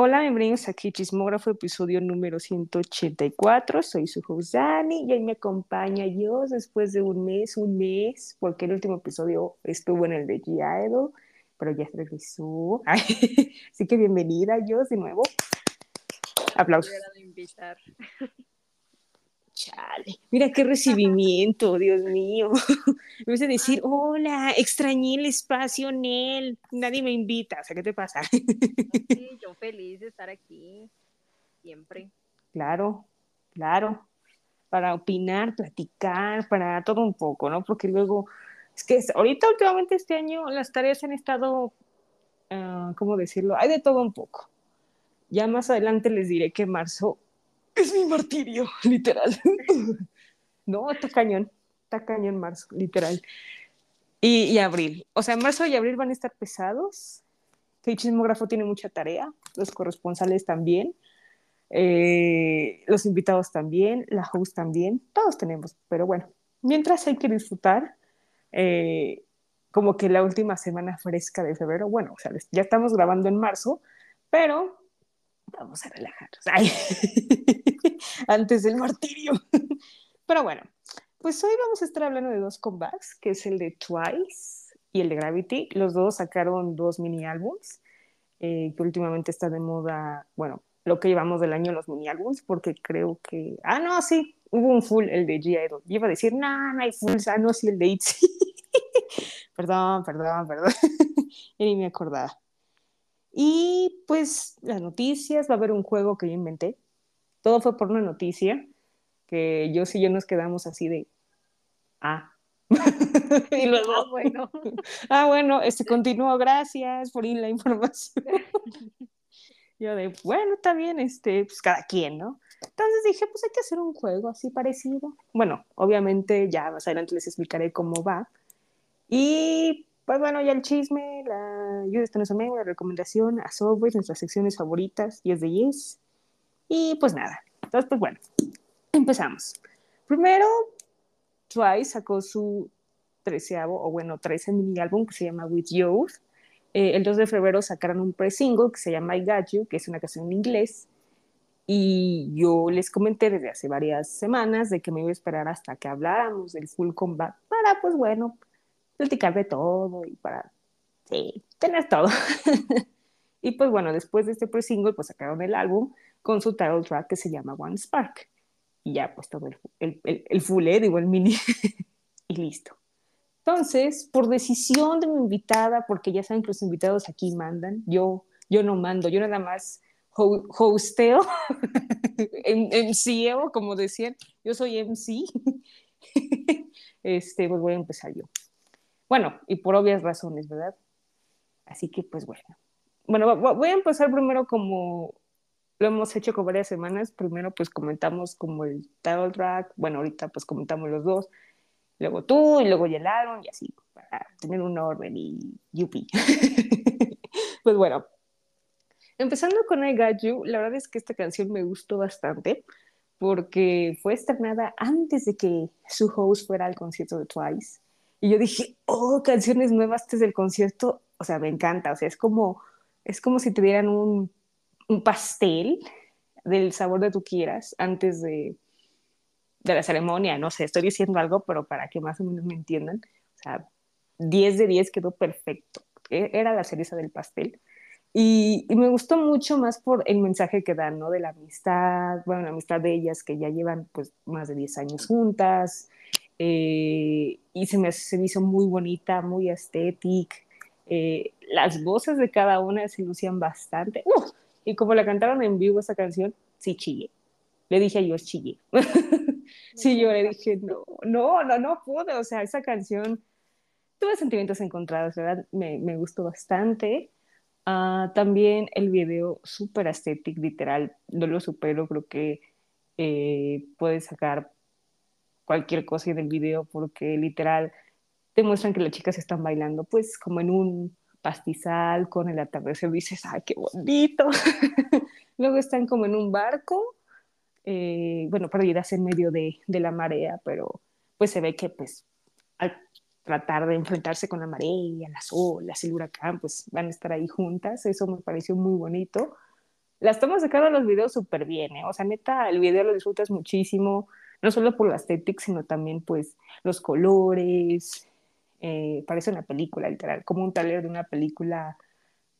Hola, bienvenidos aquí Chismógrafo, episodio número 184. Soy su host Dani y hoy me acompaña Dios después de un mes, un mes, porque el último episodio estuvo en el de G pero ya se regresó. Así que bienvenida, Dios, de nuevo. Aplausos. Chale, mira qué recibimiento, Dios mío. Me vez de decir, hola, extrañé el espacio, Nel, nadie me invita, o sea, ¿qué te pasa? Sí, yo feliz de estar aquí, siempre. Claro, claro, para opinar, platicar, para todo un poco, ¿no? Porque luego, es que ahorita últimamente este año las tareas han estado, uh, ¿cómo decirlo? Hay de todo un poco. Ya más adelante les diré que marzo es mi martirio, literal. no, está cañón, está cañón marzo, literal. Y, abril, o sea, marzo y abril van a estar pesados. El chismógrafo tiene mucha tarea, los corresponsales también, eh, los invitados también, la host también, todos tenemos, pero bueno, mientras hay que disfrutar, eh, como que la última semana fresca de febrero, bueno, o sea, ya estamos grabando en marzo, pero vamos a relajarnos. Antes del martirio. Pero bueno, pues hoy vamos a estar hablando de dos comebacks, que es el de Twice y el de Gravity. Los dos sacaron dos mini álbums, eh, que últimamente está de moda, bueno, lo que llevamos del año los mini álbums, porque creo que, ah, no, sí, hubo un full, el de G-Idol. Iba a decir, no, no hay full, ah, no, sí, el de ITZY. perdón, perdón, perdón. ni me acordaba. Y pues las noticias, va a haber un juego que yo inventé. Todo fue por una noticia que yo sí yo nos quedamos así de, ah. y luego, ah, bueno, ah, bueno, este continuó, gracias por ir la información. yo de, bueno, está bien, este, pues cada quien, ¿no? Entonces dije, pues hay que hacer un juego así parecido. Bueno, obviamente ya más adelante les explicaré cómo va. Y pues bueno, ya el chisme, la ayuda está nuestro amigo, la recomendación a Subway, nuestras secciones favoritas, 10 de 10. Y pues nada, entonces pues bueno, empezamos. Primero, Twice sacó su treceavo, o bueno, trece mini álbum que se llama With Youth. Eh, el 2 de febrero sacaron un pre-single que se llama I Got You, que es una canción en inglés. Y yo les comenté desde hace varias semanas de que me iba a esperar hasta que habláramos del full combat para, pues bueno, platicar de todo y para, sí, tener todo. y pues bueno, después de este pre-single, pues sacaron el álbum con su title track que se llama One Spark. Y ya, pues todo el, el, el, el full, ¿eh? digo, el mini, y listo. Entonces, por decisión de mi invitada, porque ya saben que los invitados aquí mandan, yo, yo no mando, yo nada más hosteo, MCeo, como decían, yo soy MC, este, pues voy a empezar yo. Bueno, y por obvias razones, ¿verdad? Así que pues bueno. Bueno, voy a empezar primero como lo hemos hecho con varias semanas. Primero pues comentamos como el title track, bueno, ahorita pues comentamos los dos, luego tú y luego Yelaron y así, para tener un orden y yupi. pues bueno, empezando con I Got You, la verdad es que esta canción me gustó bastante porque fue estrenada antes de que su host fuera al concierto de Twice. Y yo dije, oh, canciones nuevas antes del concierto, o sea, me encanta, o sea, es como, es como si te dieran un, un pastel del sabor de tú quieras antes de, de la ceremonia, no sé, estoy diciendo algo, pero para que más o menos me entiendan, o sea, 10 de 10 quedó perfecto, e, era la cereza del pastel. Y, y, me gustó mucho más por el mensaje que dan, ¿no? De la amistad, bueno, la amistad de ellas que ya llevan pues más de 10 años juntas, eh, y se me, se me hizo muy bonita, muy estética. Eh, las voces de cada una se lucían bastante. y como la cantaron en vivo esa canción, sí chillé. Le dije a ellos, chillé. sí, yo le dije, no, no, no, no pude. O sea, esa canción, tuve sentimientos encontrados, ¿verdad? Me, me gustó bastante. Uh, también el video súper estético, literal, no lo supero, creo que eh, puede sacar cualquier cosa en el video porque literal te muestran que las chicas están bailando pues como en un pastizal con el atardecer, dices, ay, qué bonito. Luego están como en un barco, eh, bueno, perdidas en medio de, de, la marea, pero pues se ve que pues al tratar de enfrentarse con la marea, las olas, el huracán, pues van a estar ahí juntas, eso me pareció muy bonito. las tomas de cada los videos súper bien, ¿eh? O sea, neta, el video lo disfrutas muchísimo, no solo por la estética, sino también, pues, los colores. Eh, parece una película, literal, como un taller de una película,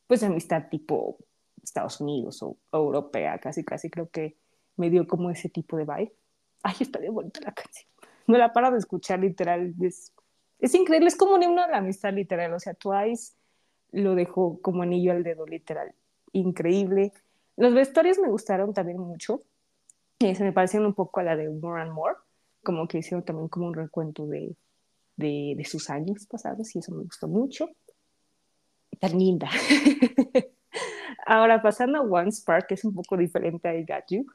pues, de amistad tipo Estados Unidos o, europea, casi, casi creo que me dio como ese tipo de vibe. Ay, está de bonita la canción. No la paro de escuchar, literal. Es, es increíble, es como un himno de amistad, literal. O sea, Twice lo dejó como anillo al dedo, literal. Increíble. Los vestuarios me gustaron también mucho. Se me parecieron un poco a la de More and More, como que hicieron también como un recuento de, de, sus años pasados y eso me gustó mucho. Tan linda. Ahora, pasando a One Spark, que es un poco diferente a I Got You.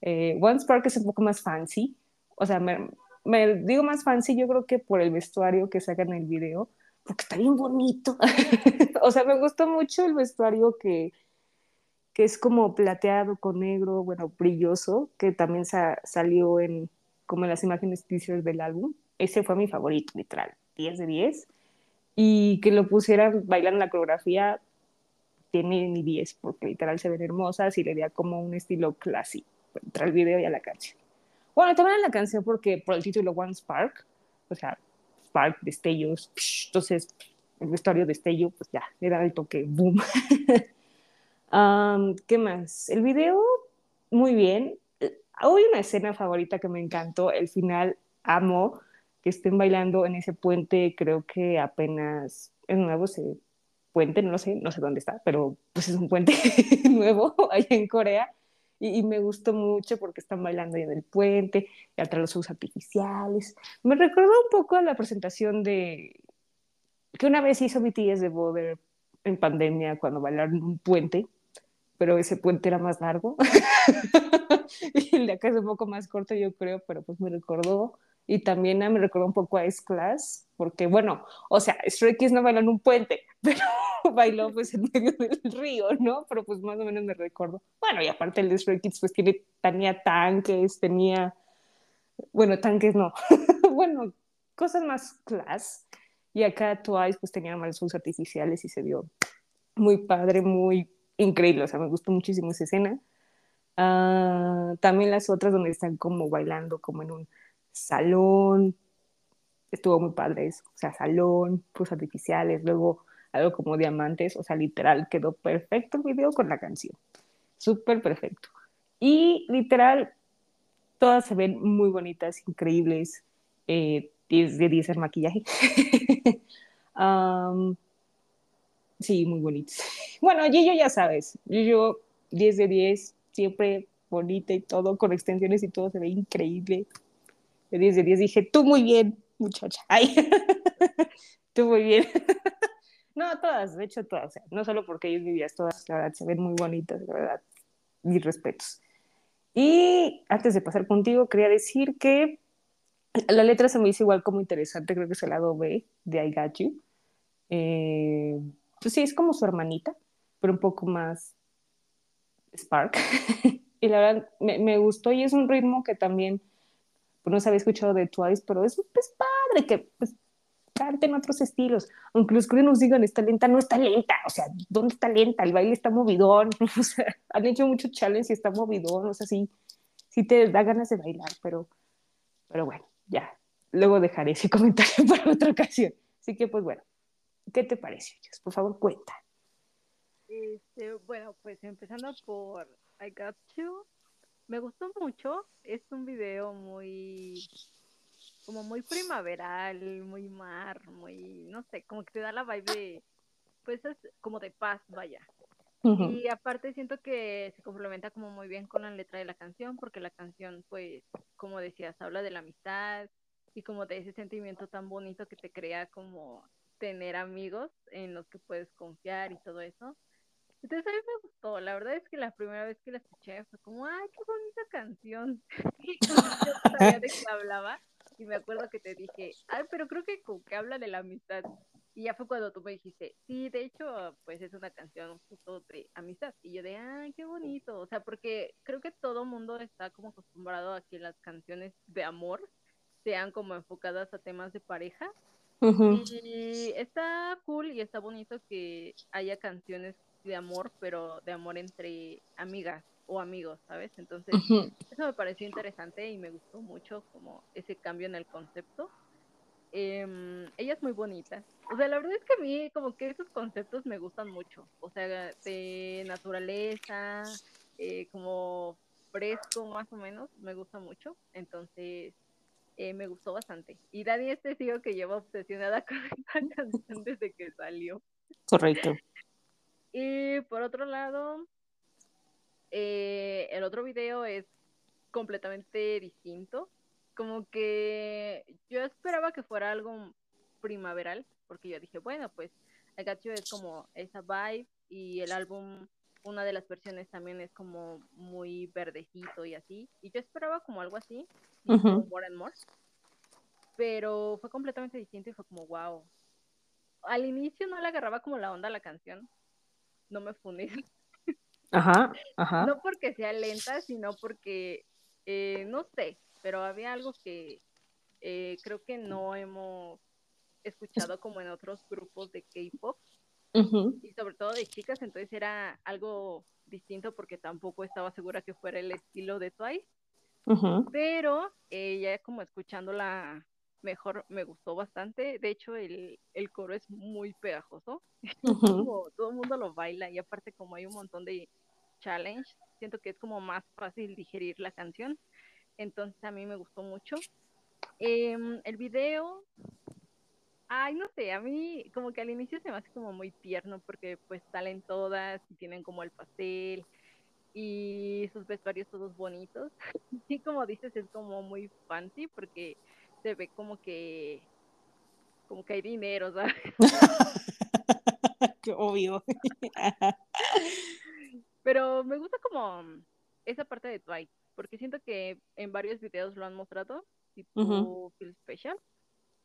Eh, One Spark es un poco más fancy. O sea, me, digo más fancy, yo creo que por el vestuario que sacan el video, porque está bien bonito. o sea, me gustó mucho el vestuario que, que es como plateado con negro, bueno, brilloso, que también sa salió en como en las imágenes teasers del álbum. Ese fue mi favorito, literal, 10 de 10. Y que lo pusieran bailando la coreografía, tiene ni 10, porque literal se ven hermosas y le da como un estilo clásico entre el video y a la canción. Bueno, también en la canción porque por el título One Spark, o sea, Spark, destellos, entonces el vestuario destello, pues ya, le da el toque, boom. um, ¿Qué más? El video, muy bien. Hay una escena favorita que me encantó, el final, amo que estén bailando en ese puente, creo que apenas es nuevo, se puente, no sé, no sé dónde está, pero pues es un puente nuevo allá en Corea. Y, me gustó mucho porque están bailando ahí en el puente, y atrás los fuegos artificiales. Me recordó un poco a la presentación de que una vez hizo BTS de Boder en pandemia cuando bailaron un puente, pero ese puente era más largo. y el de acá es un poco más corto, yo creo, pero pues me recordó y también me recordó un poco a S-Class, porque bueno, o sea, Stray Kids no bailó en un puente, pero bailó pues en medio del río, ¿no? Pero pues más o menos me recuerdo. Bueno, y aparte el de Stray Kids pues tiene, tenía tanques, tenía, bueno, tanques no, bueno, cosas más class. Y acá Twice pues tenía más sus artificiales y se vio muy padre, muy increíble, o sea, me gustó muchísimo esa escena. Uh, también las otras donde están como bailando como en un salón, estuvo muy padre eso, o sea, salón, pues artificiales, luego algo como diamantes, o sea, literal, quedó perfecto el video con la canción, súper perfecto. Y literal, todas se ven muy bonitas, increíbles, eh, 10 de 10 el maquillaje. sí, muy bonitos. Bueno, Gillo ya sabes, Gillo 10 de 10, siempre bonita y todo, con extensiones y todo, se ve increíble de 10 de 10 dije, tú muy bien, muchacha. Ay, tú muy bien. no, todas, de hecho todas, no solo porque ellos vivían todas, la verdad, se ven muy bonitas, la verdad, mis respetos. Y antes de pasar contigo, quería decir que la letra se me hizo igual como interesante, creo que es el lado B de I Got You. Eh, pues sí, es como su hermanita, pero un poco más Spark. y la verdad me, me, gustó y es un ritmo que también pues no se había escuchado de Twice, pero es pues, padre que pues, canten otros estilos. Aunque los que nos digan está lenta, no está lenta. O sea, ¿dónde está lenta? El baile está movidón. O sea, han hecho mucho challenge y está movidón. O sea, sí, sí te da ganas de bailar, pero, pero bueno, ya. Luego dejaré ese comentario para otra ocasión. Así que, pues bueno, ¿qué te parece? Por favor, cuenta. Este, bueno, pues empezando por I Got You, me gustó mucho. Es un video muy como muy primaveral, muy mar, muy, no sé, como que te da la vibe de, pues es como de paz, vaya. Y aparte siento que se complementa como muy bien con la letra de la canción, porque la canción, pues, como decías, habla de la amistad y como de ese sentimiento tan bonito que te crea como tener amigos en los que puedes confiar y todo eso. Entonces a mí me gustó, la verdad es que la primera vez que la escuché fue como, ay, qué bonita canción. y yo sabía de qué hablaba y me acuerdo que te dije, ay, pero creo que como que habla de la amistad. Y ya fue cuando tú me dijiste, sí, de hecho, pues es una canción justo de amistad. Y yo de, ay, qué bonito. O sea, porque creo que todo mundo está como acostumbrado a que las canciones de amor sean como enfocadas a temas de pareja. Y está cool y está bonito que haya canciones de amor, pero de amor entre amigas o amigos, ¿sabes? Entonces, eso me pareció interesante y me gustó mucho como ese cambio en el concepto. Em, ella es muy bonita. O sea, la verdad es que a mí como que esos conceptos me gustan mucho. O sea, de naturaleza, eh, como fresco más o menos, me gusta mucho. Entonces, eh, me gustó bastante. Y Dani es testigo que lleva obsesionada con esta canción desde que salió. Correcto. Y por otro lado, eh, el otro video es completamente distinto. Como que yo esperaba que fuera algo primaveral, porque yo dije, bueno, pues el gacho es como esa vibe y el álbum, una de las versiones también es como muy verdecito y así. Y yo esperaba como algo así, como More and More. Pero fue completamente distinto y fue como, wow. Al inicio no le agarraba como la onda a la canción. No me funes. Ajá, ajá. No porque sea lenta, sino porque, eh, no sé, pero había algo que eh, creo que no hemos escuchado como en otros grupos de K-pop. Y sobre todo de chicas, entonces era algo distinto porque tampoco estaba segura que fuera el estilo de Twice. Pero eh, ya como escuchándola mejor me gustó bastante. De hecho, el, el coro es muy pegajoso. todo el mundo lo baila y aparte como hay un montón de challenge, siento que es como más fácil digerir la canción. Entonces a mí me gustó mucho. Em, el video, ay, no sé, a mí como que al inicio se me hace como muy tierno porque pues salen todas y tienen como el pastel y sus vestuarios todos bonitos. Y como dices, es como muy fancy porque se ve como que como que hay dinero, ¿sabes? Qué obvio. Pero me gusta como esa parte de Twice, porque siento que en varios videos lo han mostrado, tipo Feel Special.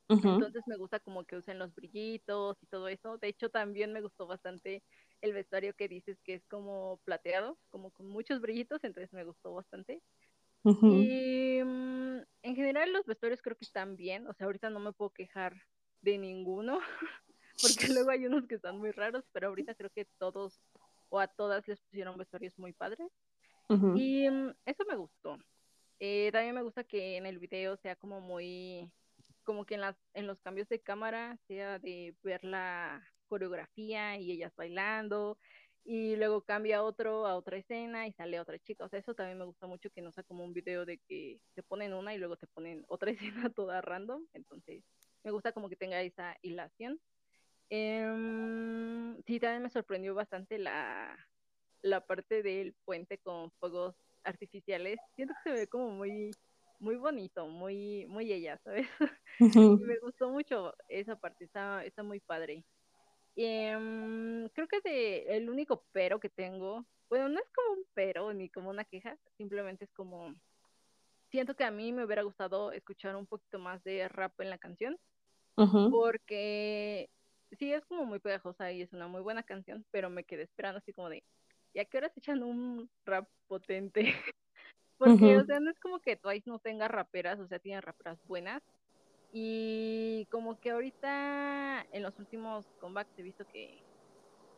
Entonces me gusta como que usen los brillitos y todo eso. De hecho, también me gustó bastante el vestuario que dices que es como plateado, como con muchos brillitos, entonces me gustó bastante. Y mm, en general los vestuarios creo que están bien, o sea, ahorita no me puedo quejar de ninguno, porque luego hay unos que están muy raros, pero ahorita creo que todos o a todas les pusieron vestuarios muy padres. Y mm, eso me gustó. Eh, también me gusta que en el video sea como muy, como que en, las, en los cambios de cámara sea de ver la coreografía y ellas bailando y luego cambia otro a otra escena y sale otra chica. O sea, eso también me gusta mucho que no sea como un video de que te ponen una y luego te ponen otra escena toda random. Entonces, me gusta como que tenga esa hilación. Eh, sí, también me sorprendió bastante la, la parte del puente con fuegos artificiales. Siento que se ve como muy, muy bonito, muy, muy ella, ¿sabes? y me gustó mucho esa parte, está, está muy padre. Eh, creo que de, el único pero que tengo, bueno, no es como un pero ni como una queja, simplemente es como, siento que a mí me hubiera gustado escuchar un poquito más de rap en la canción, porque sí es como muy pegajosa y es una muy buena canción, pero me quedé esperando así como de, ¿y a qué horas echan un rap potente? Porque, o sea, no es como que Twice no tenga raperas, o sea, tiene raperas buenas. Y como que ahorita en los últimos comebacks he visto que,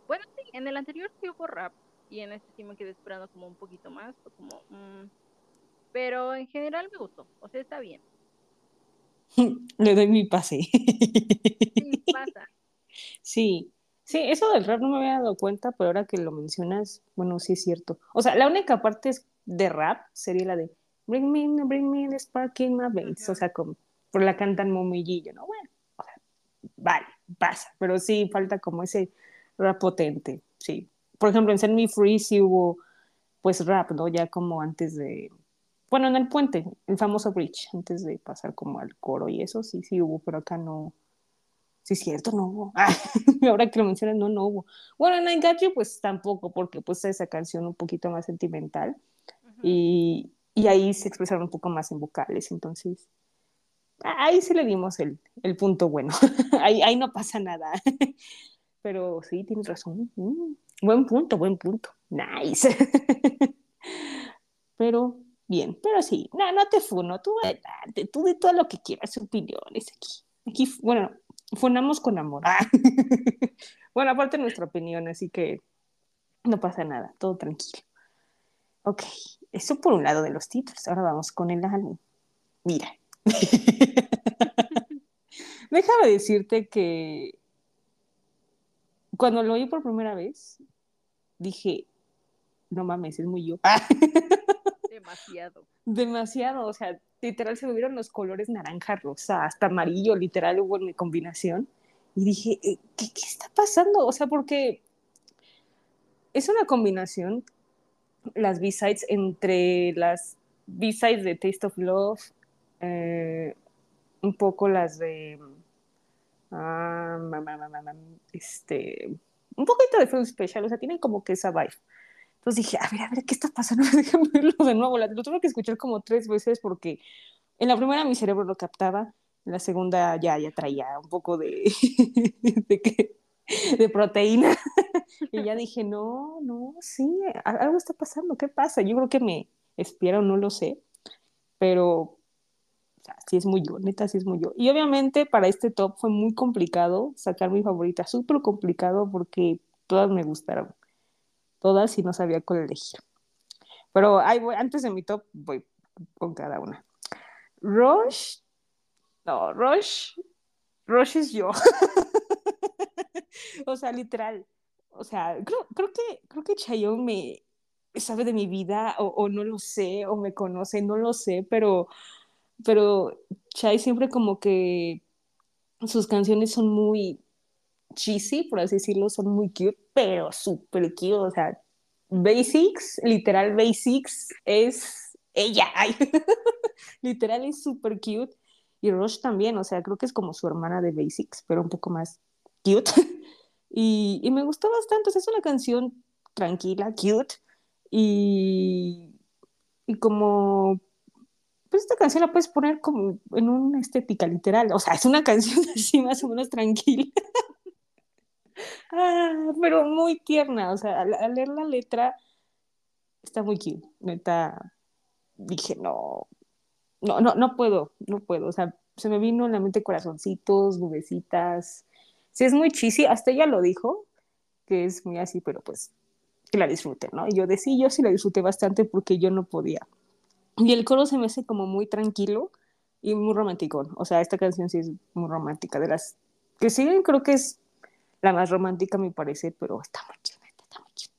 bueno, sí, en el anterior sí hubo rap y en este sí me quedé esperando como un poquito más, como, mm, pero en general me gustó, o sea, está bien. Le doy mi pase. Sí, pasa. Sí, sí, eso del rap no me había dado cuenta, pero ahora que lo mencionas, bueno, sí es cierto. O sea, la única parte de rap sería la de Bring me, bring me the spark in my veins. O sea, como, por la cantan momillillo, ¿no? Bueno, o sea, vale, pasa, pero sí falta como ese rap potente, sí. Por ejemplo, en Send Me Free sí hubo, pues, rap, ¿no? Ya como antes de, bueno, en el puente, el famoso bridge, antes de pasar como al coro y eso, sí, sí hubo, pero acá no, Sí, es cierto, no hubo. ahora que lo mencionas, no, no hubo. Bueno, en I Got pues tampoco, porque pues esa canción un poquito más sentimental y, ahí se expresaron un poco más en vocales, entonces ahí sí le dimos el, el punto bueno. ahí, ahí no pasa nada. Pero sí, tienes razón. Mm, buen punto, buen punto. Nice. pero bien, pero sí, no, no te funo, tú adelante, tú de todo lo que quieras, opiniones aquí. Aquí, bueno, Funamos con amor. Bueno, aparte nuestra opinión, así que No pasa nada, todo tranquilo. Ok, eso por un lado de los títulos. Ahora vamos con el álbum. Mira. Déjame decirte que cuando lo oí por primera vez, dije, no mames, es muy yo. Demasiado. Demasiado, o sea, literal se me vieron los colores naranja, rosa, hasta amarillo, literal hubo mi combinación. Y dije, eh, ¿qué, ¿qué está pasando? O sea, porque es una combinación, las B-sides, entre las B-sides de Taste of Love, eh, un poco las de. Ah, este. Un poquito de Fruit Special, o sea, tienen como que esa vibe. Entonces dije, a ver, a ver, ¿qué está pasando? Déjame verlo de nuevo. Lo tuve que escuchar como tres veces porque en la primera mi cerebro lo captaba, en la segunda ya, ya traía un poco de, de, de proteína. y ya dije, no, no, sí, algo está pasando, ¿qué pasa? Yo creo que me espera no lo sé, pero o sea, sí es muy yo, neta, sí es muy yo. Y obviamente para este top fue muy complicado sacar mi favorita, súper complicado porque todas me gustaron, todas y no sabía cuál elegir. Pero ahí voy, antes de mi top voy con cada una. Rush, no, Rush, Rush es yo. o sea, literal. O sea, creo, creo que, creo que me sabe de mi vida o, no lo sé, o me conoce, no lo sé, pero, pero Chai siempre como que sus canciones son muy cheesy, por así decirlo, son muy cute, pero súper cute, o sea, Basics, literal Basics es ella, literal es súper cute, y Rush también, o sea, creo que es como su hermana de Basics, pero un poco más cute. y, y, me gustó bastante. Es una canción tranquila, cute. Y, y como, pues esta canción la puedes poner como en una estética literal. O sea, es una canción así más o menos tranquila. ah, pero muy tierna. O sea, al, al, leer la letra está muy cute. Neta, dije, no, no, no, no puedo, no puedo. O sea, se me vino en la mente corazoncitos, nubecitas, sí es muy cheesy, hasta ella lo dijo, que es muy así, pero pues que la disfrute, ¿no? Y yo decía, yo sí la disfruté bastante porque yo no podía. Y el coro se me hace como muy tranquilo y muy romántico. O sea, esta canción sí es muy romántica. De las que siguen, creo que es la más romántica, me parece, pero está muy chida, está muy chida.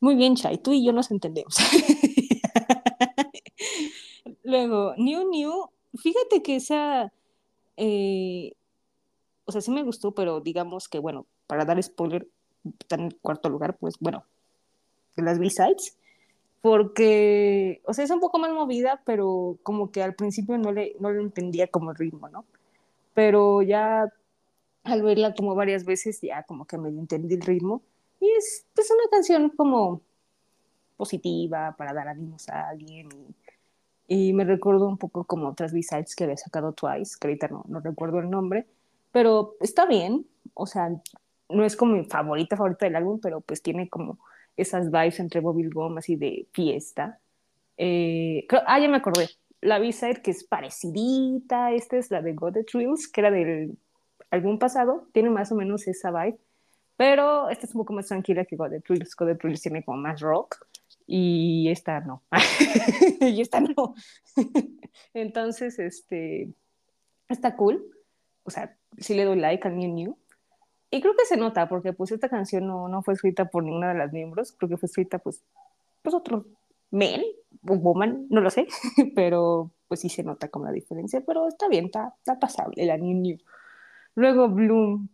Muy bien, Chai, tú y yo nos entendemos. Luego, New New, fíjate que esa eh, o sea, sí me gustó, pero digamos que, bueno, para dar spoiler, está en cuarto lugar, pues bueno, de las B-Sides, porque, o sea, es un poco más movida, pero como que al principio no le, no le entendía como el ritmo, ¿no? Pero ya al verla como varias veces, ya como que me entendí el ritmo. Y es, es una canción como positiva para dar ánimos a alguien. Y, y me recuerdo un poco como otras B-Sides que había sacado Twice, que ahorita no, no recuerdo el nombre, pero está bien, o sea, no es como mi favorita, favorita del álbum, pero pues tiene como esas vibes entre Bobby Gum así de fiesta. Eh, creo, ah, ya me acordé, la B-side que es parecidita, esta es la de God the Thrills, que era del álbum pasado, tiene más o menos esa vibe, pero esta es un poco más tranquila que God the Thrills, God the Thrills tiene como más rock, y esta no, y esta no. Entonces, este, está cool, o sea, sí le doy like a New New. Y creo que se nota, porque pues esta canción no, no fue escrita por ninguna de las miembros, creo que fue escrita pues, pues otro men o woman, no lo sé, pero pues sí se nota como la diferencia, pero está bien, está, está pasable la New New. Luego Bloom,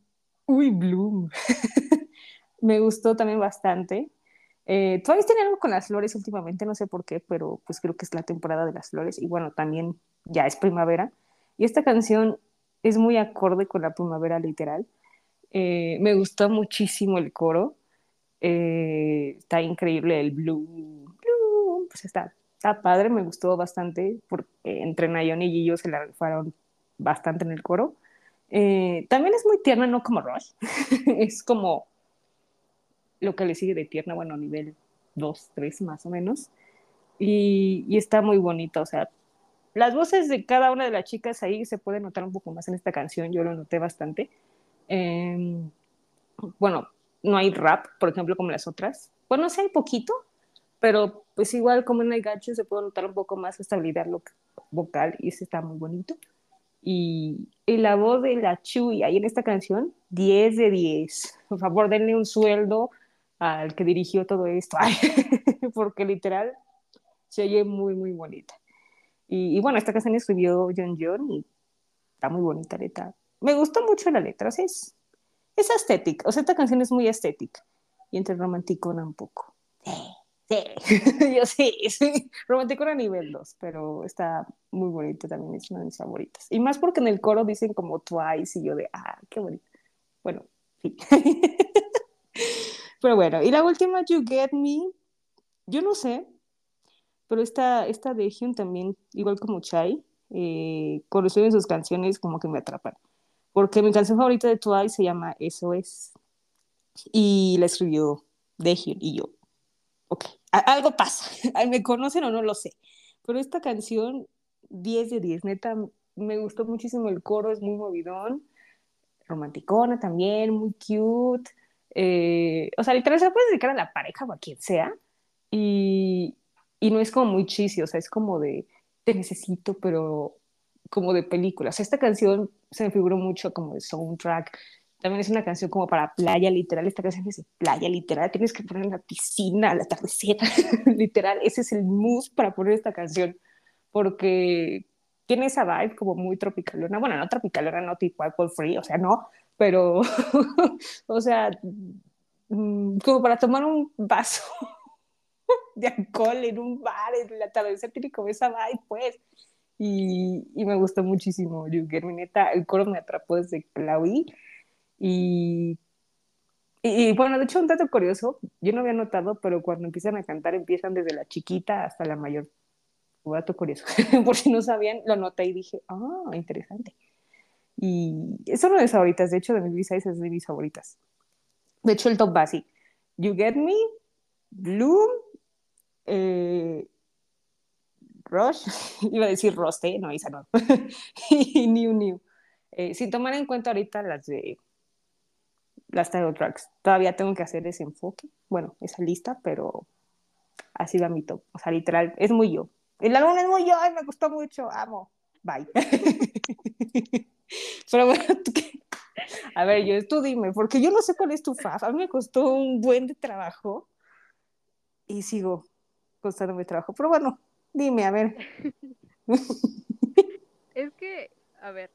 uy Bloom, me gustó también bastante. Eh, Twice tiene algo con las flores últimamente, no sé por qué, pero pues creo que es la temporada de las flores y bueno, también ya es primavera. Y esta canción es muy acorde con la primavera literal. Eh, me gustó muchísimo el coro. Eh, está increíble el blue, pues está, está padre, me gustó bastante, porque entre Nayon y Gillo se la fueron bastante en el coro. Eh, también es muy tierna, no como Rush, es como lo que le sigue de tierna, bueno, nivel 2, 3 más o menos. Y, y, está muy bonita, o sea, las voces de cada una de las chicas ahí se puede notar un poco más en esta canción, yo lo noté bastante. Eh, bueno, no hay rap, por ejemplo, como las otras, Bueno, sé, hay poquito, pero pues igual como en el gacho se puede notar un poco más estabilidad vocal y ese está muy bonito. Y, y la voz de la Chuy ahí en esta canción, 10 de 10. Por favor, denle un sueldo al que dirigió todo esto, porque literal se oye muy, muy bonita. Y, y, bueno, esta canción escribió John John y está muy bonita, letra. Me gustó mucho la letra, sea, es, es estética, o sea, esta canción es muy estética y entre romanticona un poco. Sí, sí, yo sí, sí, romanticona nivel 2, pero está muy bonita también, es una de mis favoritas. Y más porque en el coro dicen como Twice y yo de, ah, qué bonito. Bueno, sí. pero bueno, y la última, You Get Me, yo no sé, pero esta, esta de Hyun también, igual como Chai, eh, en sus canciones como que me atrapan. Porque mi canción favorita de Twice se llama Eso es. Y la escribió Hyun y yo. Ok, algo pasa. ¿Me conocen o no lo sé? Pero esta canción, 10 de 10, neta, me gustó muchísimo el coro, es muy movidón, romanticona también, muy cute. Eh, o sea, literal se puede dedicar a la pareja o a quien sea. Y, y no es como muy cheesy, o sea, es como de te necesito, pero como de películas. Esta canción se me figuró mucho como de soundtrack. También es una canción como para playa, literal. Esta canción es de playa, literal. Tienes que poner en la piscina al atardecer, literal. Ese es el mood para poner esta canción, porque tiene esa vibe como muy tropicalona. Bueno, no tropicalona, no tipo Apple Free, o sea, no, pero, o sea, mm, como para tomar un vaso de alcohol en un bar, en el atardecer tiene como esa vibe, pues. Y, y, me gustó muchísimo Me, neta, el coro me atrapó desde que la. Y, y, bueno, de hecho, un dato curioso, yo no había notado, pero cuando empiezan a cantar, empiezan desde la chiquita hasta la mayor. Un dato curioso, por si no sabían, lo noté y dije, ah, interesante. Y es una de mis favoritas, de hecho, de mis b es de mis favoritas. De hecho, el top va You Get Me, Bloom, eh, Rush, iba a decir Roste, no, esa no, y New New. Eh, sin tomar en cuenta ahorita las de las title tracks, todavía tengo que hacer ese enfoque, bueno, esa lista, pero así va mi top, o sea, literal, es muy yo. El álbum es muy yo, me gustó mucho, amo, bye. pero bueno, a ver, yo, tú dime, porque yo no sé cuál es tu faf, a mí me costó un buen trabajo y sigo costándome trabajo, pero bueno, Dime, a ver. es que, a ver,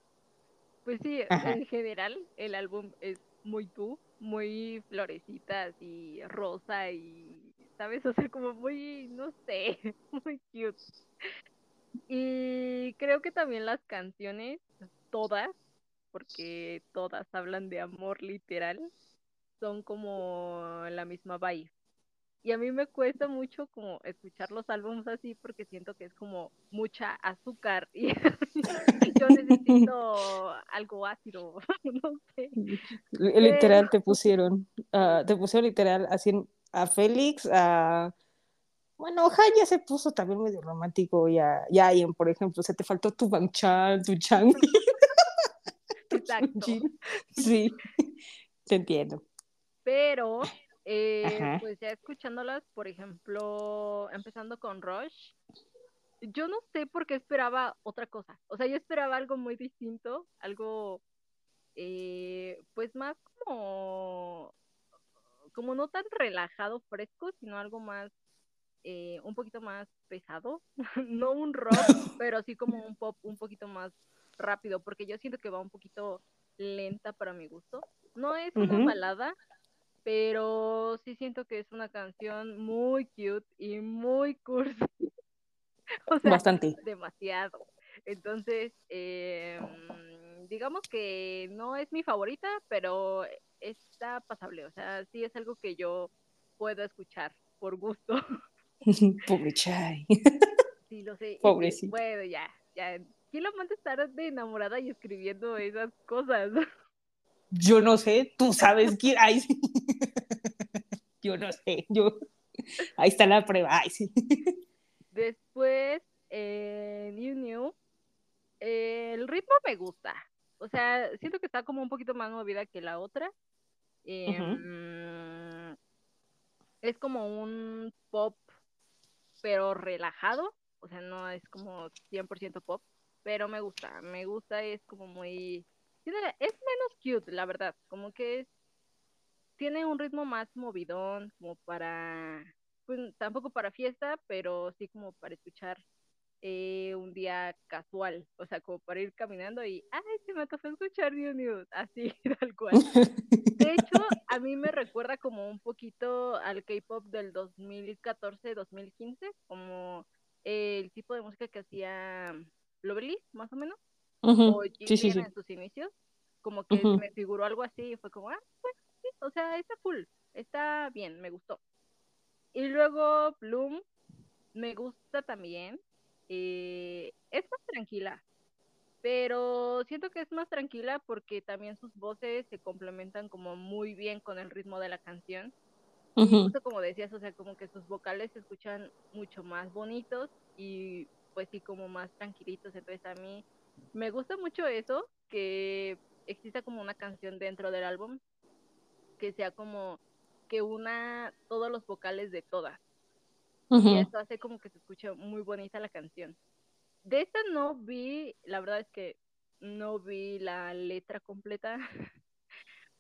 pues sí, en general el álbum es muy tú, muy florecitas y rosa y, ¿sabes? O sea, como muy, no sé, muy cute. Y creo que también las canciones, todas, porque todas hablan de amor literal, son como la misma vibe. Y a mí me cuesta mucho como escuchar los álbumes así porque siento que es como mucha azúcar y yo necesito algo ácido, no sé. Literal te pusieron, uh, te pusieron literal así a Félix, a... Bueno, Oja ya se puso también medio romántico y a, Ian, por ejemplo, o sea, te faltó tu Banchan, tu Chang. Exacto. sí, te entiendo. Pero eh, pues ya escuchándolas, por ejemplo, empezando con Rush, yo no sé por qué esperaba otra cosa. O sea, yo esperaba algo muy distinto, algo, eh, pues más como, como no tan relajado, fresco, sino algo más, eh, un poquito más pesado. no un rock, pero sí como un pop un poquito más rápido, porque yo siento que va un poquito lenta para mi gusto. No es una balada, pero sí siento que es una canción muy cute y muy cursi. o sea, Bastante. Demasiado. Entonces, eh, digamos que no es mi favorita, pero está pasable. O sea, sí es algo que yo puedo escuchar por gusto. Pobre Chai. Sí, lo sé. Pobre sí. Bueno, ya, ya. ¿Quién lo manda estar de enamorada y escribiendo esas cosas? Yo no sé, tú sabes quién. Ay, Yo no sé, yo. Ahí está la prueba. Ay, sí. Después, eh, New New, el ritmo me gusta. O sea, siento que está como un poquito más movida que la otra. Em, es como un pop, pero relajado, o sea, no es como 100% pop, pero me gusta, me gusta, es como muy... Es menos cute, la verdad, como que es... Tiene un ritmo más movidón, como para... Pues tampoco para fiesta, pero sí como para escuchar eh, un día casual, o sea, como para ir caminando y, ay, se me tocó escuchar New News, así, tal cual. De hecho, a mí me recuerda como un poquito al K-pop del 2014-2015, como el tipo de música que hacía Lovely, más o menos, o sí, sí, en sus inicios, como que me figuró algo así y fue como, ah, pues sí, o sea, está cool, está bien, me gustó. Y luego Bloom me gusta también, eh, es más tranquila, pero siento que es más tranquila porque también sus voces se complementan como muy bien con el ritmo de la canción. Y justo como decías, o sea, como que sus vocales se escuchan mucho más bonitos y pues sí, como más tranquilitos. Entonces a mí me gusta mucho eso, que exista como una canción dentro del álbum que sea como que una todos los vocales de todas. Y eso hace como que se escuche muy bonita la canción. De esta no vi, la verdad es que no vi la letra completa,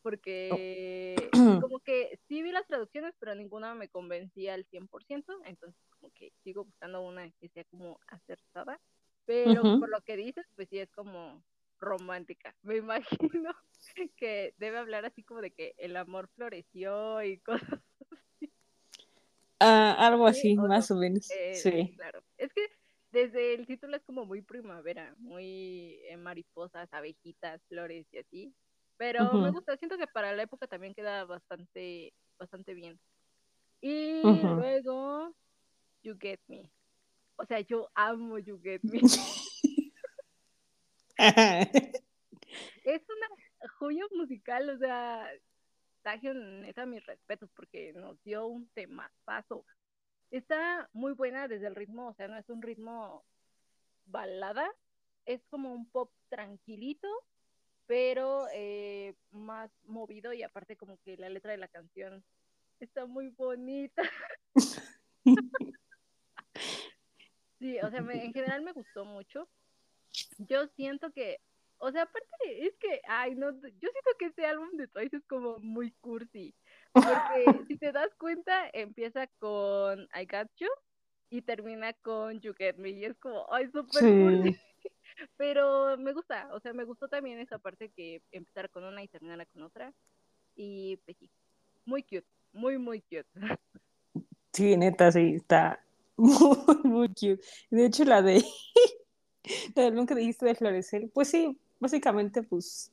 porque como que sí vi las traducciones, pero ninguna me convencía al 100%, entonces como que sigo buscando una que sea como acertada, pero por lo que dices, pues sí es como romántica. Me imagino que debe hablar así como de que el amor floreció y cosas Ah, algo así, más o menos. Eh, sí. Claro. Es que desde el título es como muy primavera, muy eh, mariposas, abejitas, flores y así. Pero me gusta, siento que para la época también queda bastante, bastante bien. Y luego, You Get Me. O sea, yo amo You Get Me. es una joya musical, o sea, Tagio, neta, mis respetos, porque nos dio un temazo. Está muy buena desde el ritmo, o sea, no es un ritmo balada, es como un pop tranquilito, pero eh, más movido y aparte como que la letra de la canción está muy bonita. sí, o sea, en general me gustó mucho. Yo siento que o sea, aparte, es que, ay, no, yo siento que este álbum de Twice es como muy cursi. Porque si te das cuenta, empieza con I Got You y termina con You Get Me. Y es como, ay, súper cursi. Pero me gusta, o sea, me gustó también esa parte que empezara con una y terminara con otra. Y pues sí, muy cute, muy, muy cute. Sí, neta, sí, está muy, muy cute. De hecho, la de, la que dijiste de florecer, pues sí, básicamente, pues,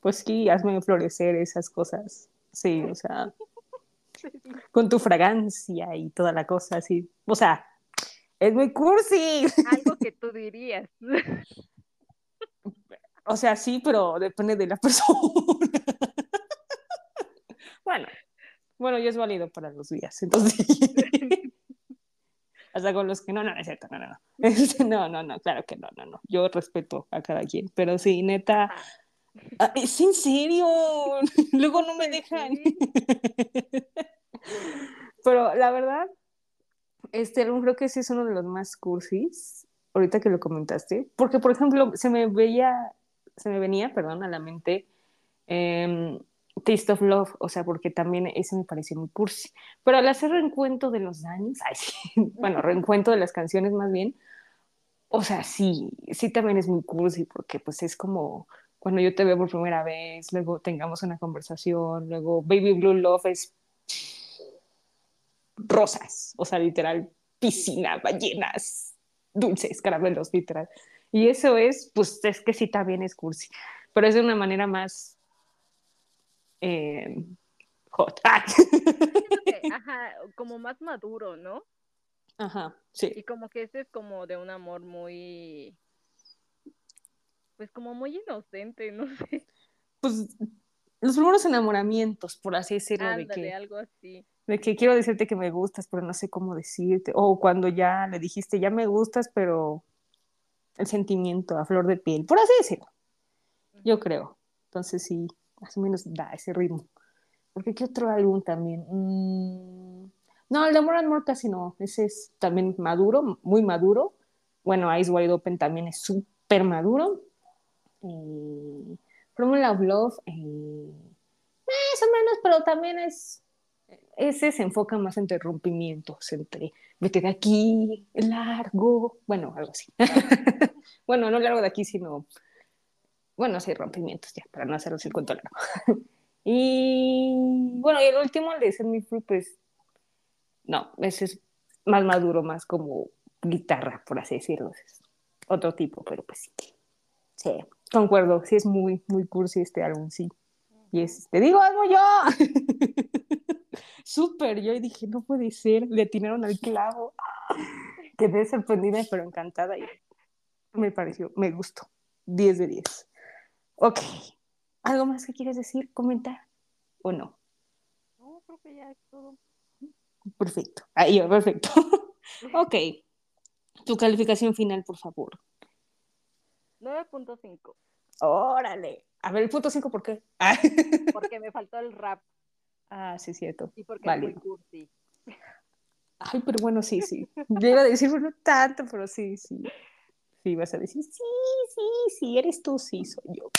pues sí, hazme florecer esas cosas. Sí, o sea, con tu fragancia y toda la cosa, así. O sea, es muy cursi. Algo que tú dirías. O sea, sí, pero depende de la persona. Bueno, bueno, ya es válido para los días, entonces. Hasta con los que no, no, no es cierto, no, no, no. no, no, no, claro que no, no, no. Yo respeto a cada quien, pero sí, neta, ah, es en serio, luego no me dejan. pero la verdad, este álbum creo que sí es uno de los más cursis, ahorita que lo comentaste, porque por ejemplo, se me veía, se me venía, perdón, a la mente. Eh, Taste of Love, o sea, porque también ese me pareció muy cursi. Pero al hacer reencuentro de los años, ay, sí, bueno, reencuentro de las canciones más bien, o sea, sí, sí también es muy cursi, porque pues es como cuando yo te veo por primera vez, luego tengamos una conversación, luego Baby Blue Love es rosas, o sea, literal, piscina, ballenas, dulces, caramelos, literal. Y eso es, pues es que sí también es cursi, pero es de una manera más eh, hot. ajá, como más maduro, ¿no? Ajá, sí. Y como que ese es como de un amor muy, pues como muy inocente, no sé. Pues los primeros enamoramientos, por así decirlo, de que algo así. De que quiero decirte que me gustas, pero no sé cómo decirte. O cuando ya le dijiste, ya me gustas, pero el sentimiento a flor de piel, por así decirlo. Yo creo. Entonces sí, más o menos da ese ritmo. Porque qué otro álbum también. Mm, no, el de More and More casi no. Ese es también maduro, muy maduro. Bueno, Eyes Wide Open también es súper maduro. Eh, Formula of Love, eh, más o menos, pero también es. Ese se enfoca más entre rompimientos, entre vete de aquí, largo, bueno, algo así. bueno, no largo de aquí, sino. Bueno, sí, rompimientos, ya, para no hacerles el cuento largo. y bueno, y el último, el de Semi Free, pues. No, ese es más maduro, más como guitarra, por así decirlo. Es otro tipo, pero pues sí. Sí, concuerdo, sí es muy, muy cursi este álbum, sí. Y es, te digo algo yo. Súper, yo dije, no puede ser, le atinaron al clavo. Quedé sorprendida, pero encantada y me pareció, me gustó. 10 de 10. Ok, ¿algo más que quieres decir, comentar o no? No, creo que ya es todo. Perfecto, ahí, perfecto. ok, tu calificación final, por favor. 9.5. Órale. A ver, el punto 5, ¿por qué? porque me faltó el rap. Ah, sí, cierto. Y porque vale. Ay, pero bueno, sí, sí. Yo iba a decir, no tanto, pero sí, sí. Sí, vas a decir, sí, sí, sí, eres tú, sí, soy yo.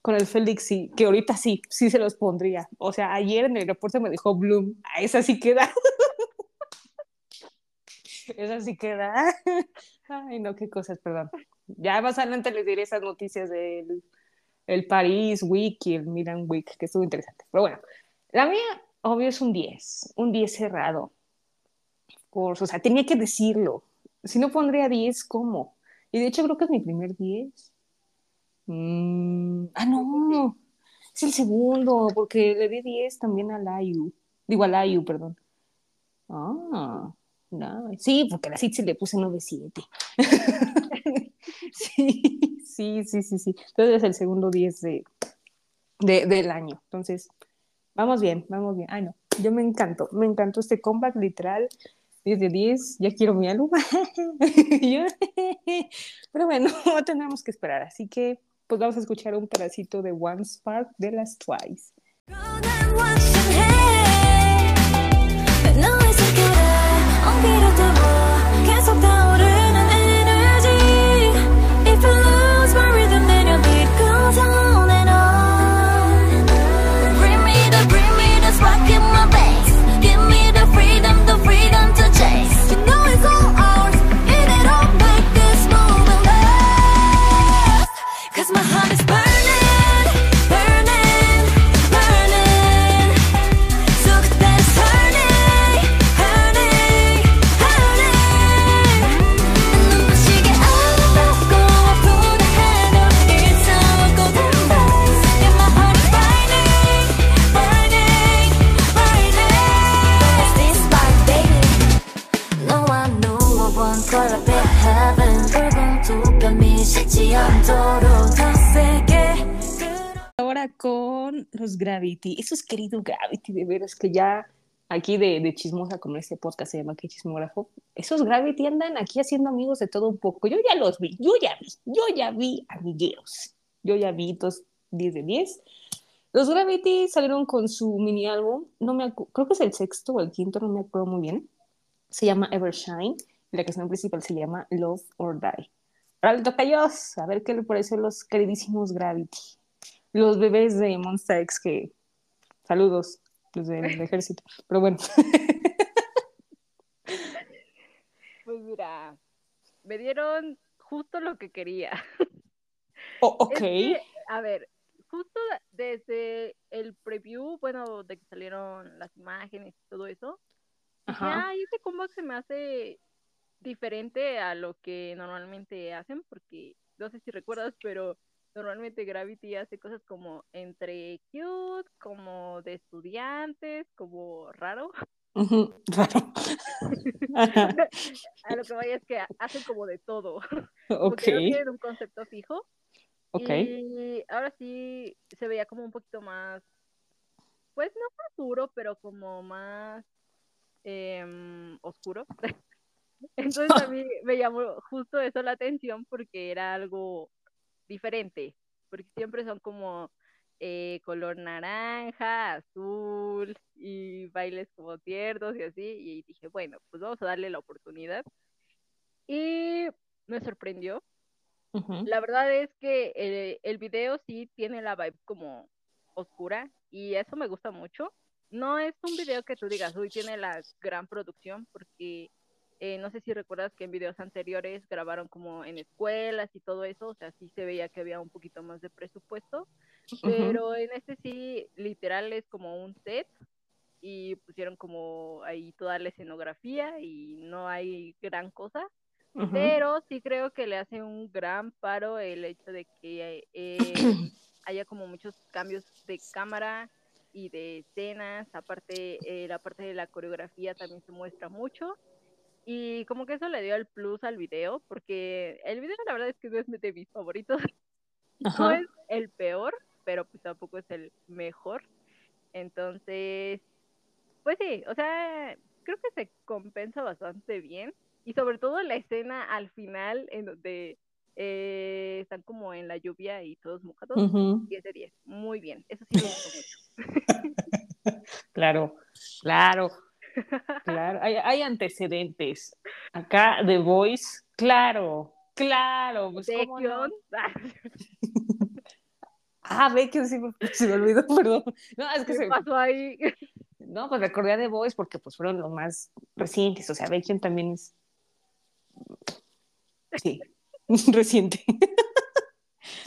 Con el Félix, sí, que ahorita sí, sí se los pondría. O sea, ayer en el aeropuerto me dijo Bloom, a esa sí queda. esa sí queda. Ay, no, qué cosas, perdón. Ya más adelante les diré esas noticias del el París Week y el Milan Week, que estuvo interesante. Pero bueno, la mía, obvio, es un 10, un 10 cerrado. o sea, tenía que decirlo. Si no pondría 10, ¿cómo? Y de hecho creo que es mi primer 10. Mm, ah, no, es el segundo, porque le di 10 también a Layu. Digo, a Layu, perdón. Ah. Sí, porque a la se le puse 9.7. sí, sí, sí, sí, sí. Entonces es el segundo 10 de, de, del año. Entonces, vamos bien, vamos bien. Ay, no, yo me encantó, me encantó este comeback literal. 10 de 10, ya quiero mi álbum. Pero bueno, tenemos que esperar. Así que, pues vamos a escuchar un pedacito de One Spark de las Twice. Los Gravity, esos queridos Gravity, de veras que ya aquí de, de, chismosa, como este podcast se llama que chismógrafo, esos Gravity andan aquí haciendo amigos de todo un poco. Yo ya los vi, yo ya vi, yo ya vi amigueros. Yo ya vi dos 10 de 10. Los Gravity salieron con su mini álbum, no me creo que es el sexto o el quinto, no me acuerdo muy bien. Se llama Evershine, y la canción principal se llama Love or Die. Ahora le toca a a ver qué le parecen los queridísimos Gravity. Los bebés de Monster X que. Saludos, los del ejército. Pero bueno. Pues mira, me dieron justo lo que quería. Oh, ok. a ver, justo desde el preview, bueno, de que salieron las imágenes y todo eso, dije, este combo se me hace diferente a lo que normalmente hacen, porque no sé si recuerdas, pero normalmente Gravity hace cosas como entre cute, como de estudiantes, como raro. raro. a lo que vaya es que hacen como de todo. Ok. No tienen un concepto fijo. Ok. Y ahora sí se veía como un poquito más, pues no más duro, pero como más eh, oscuro. Entonces a mí me llamó justo eso la atención porque era algo diferente, porque siempre son como eh, color naranja, azul y bailes como tiernos y así. Y dije, bueno, pues vamos a darle la oportunidad. Y me sorprendió. La verdad es que el, el video sí tiene la vibe como oscura y eso me gusta mucho. No es un video que tú digas, uy, tiene la gran producción, porque eh, no sé si recuerdas que en videos anteriores grabaron como en escuelas y todo eso, o sea, sí se veía que había un poquito más de presupuesto, pero en este sí, literal es como un set y pusieron como ahí toda la escenografía y no hay gran cosa, pero sí creo que le hace un gran paro el hecho de que eh, haya como muchos cambios de cámara y de escenas, aparte eh, la parte de la coreografía también se muestra mucho y como que eso le dio el plus al video, porque el video la verdad es que no es de mis favoritos. No es el peor, pero pues tampoco es el mejor. Entonces, pues sí, o sea, creo que se compensa bastante bien. Y sobre todo la escena al final, en donde eh, están como en la lluvia y todos mojados. 10 de 10. Muy bien. Eso sí me gustó mucho. claro, claro. Claro, hay, antecedentes. Acá, The Voice, claro, claro. Pues, ¿cómo no? ah, que sí, se me olvidó, perdón. No, es que ¿Qué se pasó ahí? No, pues recordé a The Voice porque pues fueron los más recientes. O sea, Bacon también es. Sí, reciente.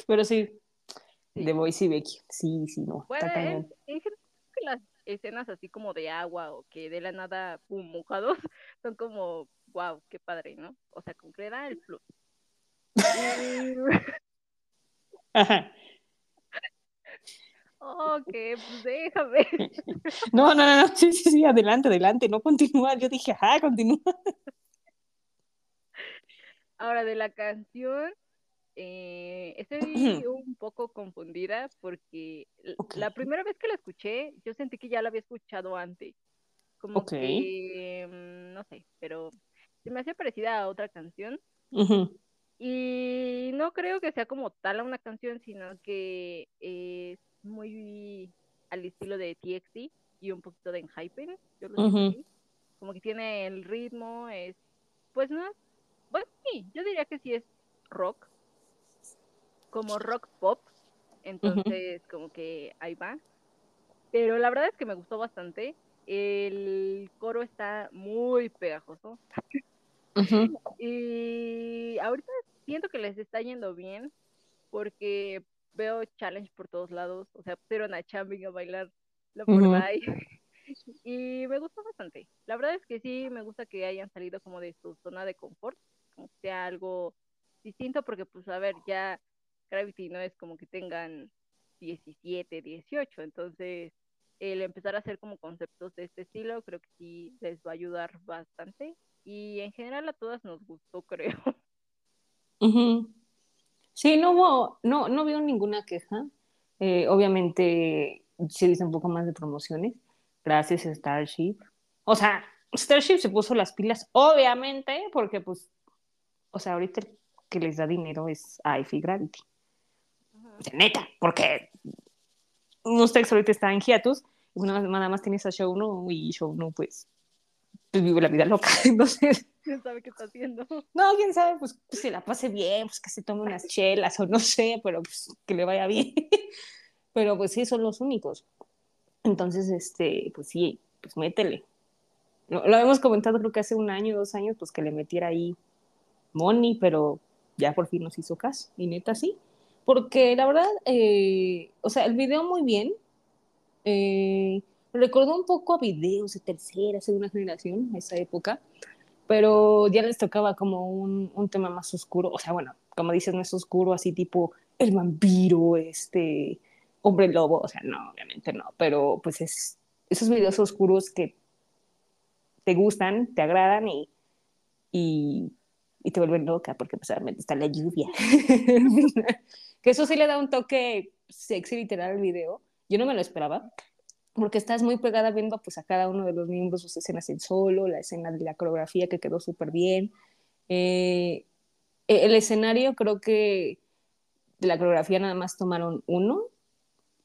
Pero sí, The Voice y Becky. Sí, sí, no. Bueno, en, en general, las escenas así como de agua o que de la nada pum, mojados, son como, wow, qué padre, ¿no? O sea, con que da el plus. ok, pues déjame. No, no, no, sí, sí, sí, adelante, adelante, no continúa. Yo dije, ajá, continúa. Ahora, de la canción, eh, estoy un poco confundida porque la primera vez que la escuché, yo sentí que ya la había escuchado antes. Como que, mm, no sé, pero se me hacía parecida a otra canción. Y no creo que sea como tal una canción, sino que es muy al estilo de TXT y un poquito de Hypen. Yo lo Como que tiene el ritmo, es, pues no, bueno, sí, yo diría que sí es rock, como rock pop, entonces como que ahí va. Pero la verdad es que me gustó bastante. El coro está muy pegajoso. Y ahorita siento que les está yendo bien porque veo challenge por todos lados. O sea, pusieron a Chambing a bailar la por y me gustó bastante. La verdad es que sí, me gusta que hayan salido como de su zona de confort, como que sea algo distinto, porque pues a ver, ya Gravity no es como que tengan 17, 18, entonces el empezar a hacer como conceptos de este estilo creo que sí les va a ayudar bastante y en general a todas nos gustó, creo. Sí, no hubo, no, no veo ninguna queja. Eh, obviamente se dice un poco más de promociones. Gracias Starship. O sea, Starship se puso las pilas, obviamente, porque pues, o sea, ahorita que les da dinero es AFI Gravity neta, porque ustedes ahorita está en hiatus, una nada más tienes a Show No y Show No, pues, pues, vive la vida loca, entonces... ¿Quién sabe qué está haciendo? No, quién sabe, pues, pues se la pase bien, pues que se tome unas chelas o no sé, pero pues que le vaya bien. pero pues sí, son los únicos. Entonces, este, pues sí, pues métele. Lo, lo habíamos comentado creo que hace un año, dos años, pues que le metiera ahí money, pero ya por fin nos hizo caso. Y neta, sí porque la verdad, eh, o sea, el video muy bien. Eh, recordó un poco a videos de tercera, segunda generación, esa época, pero ya les tocaba como un, un, tema más oscuro. O sea, bueno, como dices, no es oscuro, así tipo el vampiro, este hombre lobo. O sea, no, obviamente no, pero pues es esos videos oscuros que te gustan, te agradan y, y, y te vuelven loca, porque pues obviamente está la lluvia. Que eso sí le da un toque sexy literal al video. Yo no me lo esperaba, porque estás muy pegada viendo pues a cada uno de los miembros sus escenas en solo, la escena de la coreografía que quedó súper bien. Eh, e-, el escenario creo que de la coreografía nada más tomaron uno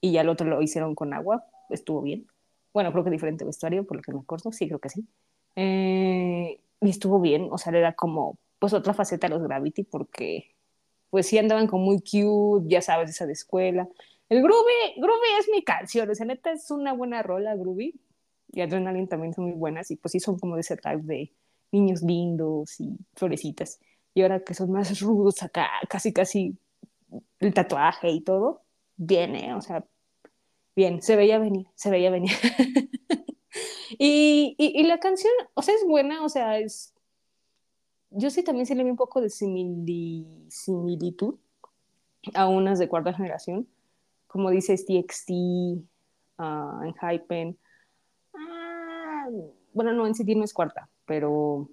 y ya el otro lo hicieron con agua, estuvo bien. Bueno, creo que diferente vestuario, por lo que me acuerdo, sí, creo que sí. Eh, y estuvo bien, o sea, era como, pues otra faceta de los Gravity, porque pues sí andaban como muy cute, ya sabes, esa de escuela. El Groovy, Groovy es mi canción, o sea, neta es una buena rola, Groovy. Y Adrenaline también son muy buenas, y pues sí son como de ese type de niños lindos y florecitas. Y ahora que son más rudos acá, casi, casi el tatuaje y todo, viene, o sea, bien, se veía venir, se veía venir. y, y, y, la canción, o sea, es buena, o sea, es... Yo sí también se le ve un poco de similitud a unas de cuarta generación, como dice TXT, uh, en Hypen. Ah, bueno, no, en City no es cuarta, pero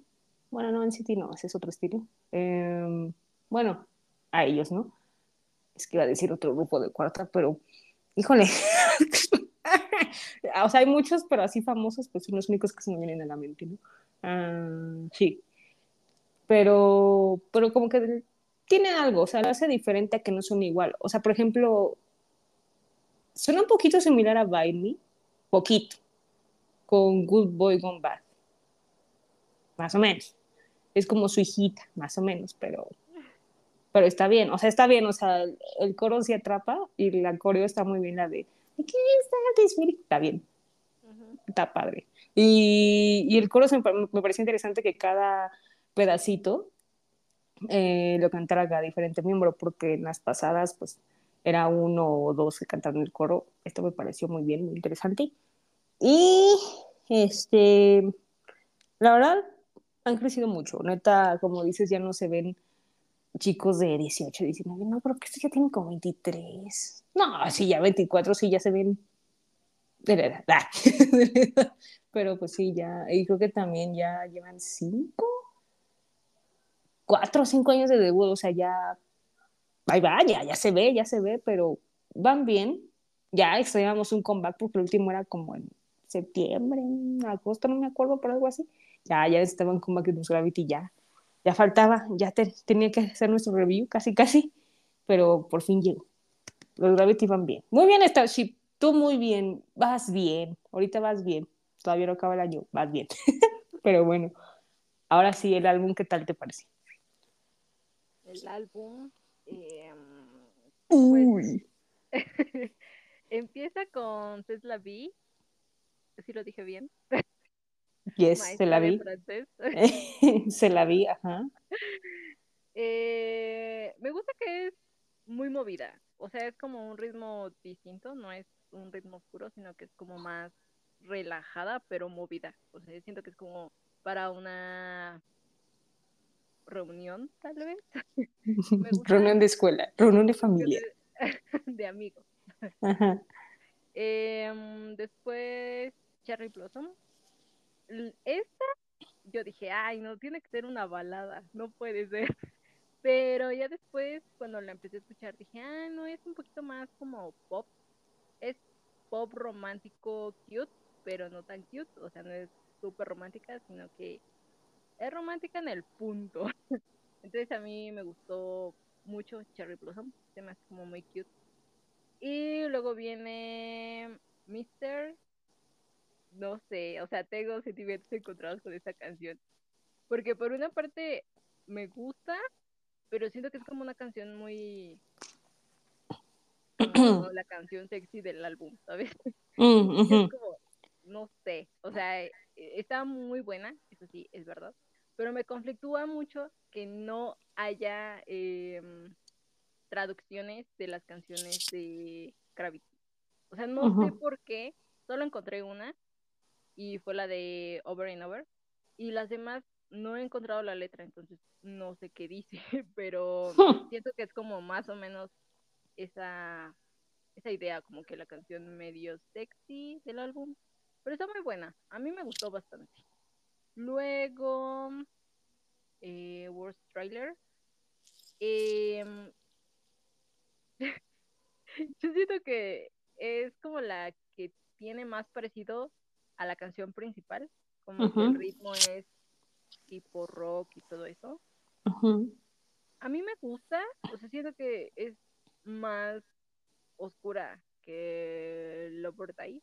bueno, no, en City no, ese es otro estilo. Eh, bueno, a ellos, ¿no? Es que iba a decir otro grupo de cuarta, pero híjole. o sea, hay muchos, pero así famosos, pues son los únicos que se me vienen a la mente, ¿no? Uh, sí. Pero, pero como que tienen algo, o sea, lo hace diferente a que no son igual. O sea, por ejemplo, suena un poquito similar a Bite Me, poquito, con Good Boy Gone Bad. Más o menos. Es como su hijita, más o menos, pero pero está bien, o sea, está bien, o sea, el, coro se atrapa y la coreo está muy bien, la de ¿qué está? Está bien, está padre. Y, y el coro se, me pareció interesante que cada pedacito eh, lo cantara cada diferente miembro, porque en las pasadas, pues, era uno o dos que cantaron el coro. Esto me pareció muy bien, muy interesante. Y, este, la verdad, han crecido mucho. Neta, como dices, ya no se ven chicos de 18, 19, no, pero que estos ya tienen como 23. No, sí, ya 24, sí, ya se ven de la edad. pero pues sí, ya, y creo que también ya llevan 5, 4 o 5 años de debut, o sea, ya, ahí va, ya, se ve, ya se ve, pero van bien. Ya extrañamos un comeback porque el último era como en septiembre, agosto, no me acuerdo, pero algo así. Ya, ya estaban comeback de Gravity ya ya faltaba, ya tenía que hacer nuestro review, casi, casi, pero por fin llegó. Los Gravity van bien. Muy bien, Starship, tú muy bien, vas bien, ahorita vas bien, todavía no acaba el año, vas bien. pero bueno, ahora sí, el álbum, ¿qué tal te parece? El álbum, eh, Uy. empieza con Tesla B, si lo dije bien. Yes, se la vi. se la vi, ajá. Eh, me gusta que es muy movida. O sea, es como un ritmo distinto, no es un ritmo oscuro, sino que es como más relajada, pero movida. O sea, siento que es como para una reunión, tal vez. reunión de escuela, reunión de familia. De, amigos. Ajá. Em, después, Cherry Blossom, esta, yo dije, ay, no, tiene que ser una balada, no puede ser. Pero ya después, cuando la empecé a escuchar, dije, ah, no, es un poquito más como pop. Es pop romántico cute, pero no tan cute. O sea, no es súper romántica, sino que es romántica en el punto. Entonces a mí me gustó mucho Cherry Blossom, se me hace como muy cute. Y luego viene Mr no sé, o sea, tengo sentimientos encontrados con esta canción. Porque por una parte me gusta, pero siento que es como una canción muy... Como la canción sexy del álbum, ¿sabes? Mm, es como, no sé, o sea, e, está muy buena, eso sí, es verdad, pero me conflictúa mucho que no haya em, traducciones de las canciones de Gravity. O sea, no sé por qué, solo encontré una y fue la de Over and Over. Y las demás no he encontrado la letra, entonces no sé qué dice, pero siento que es como más o menos esa, esa idea, como que la canción medio sexy del álbum, pero está muy buena, a mí me gustó bastante. Luego, eh, Worst Trailer. Em, yo siento que es como la que tiene más parecido a la canción principal, como que el ritmo es tipo rock y todo eso. A mí me gusta, o sea, siento que es más oscura que lo porta ahí,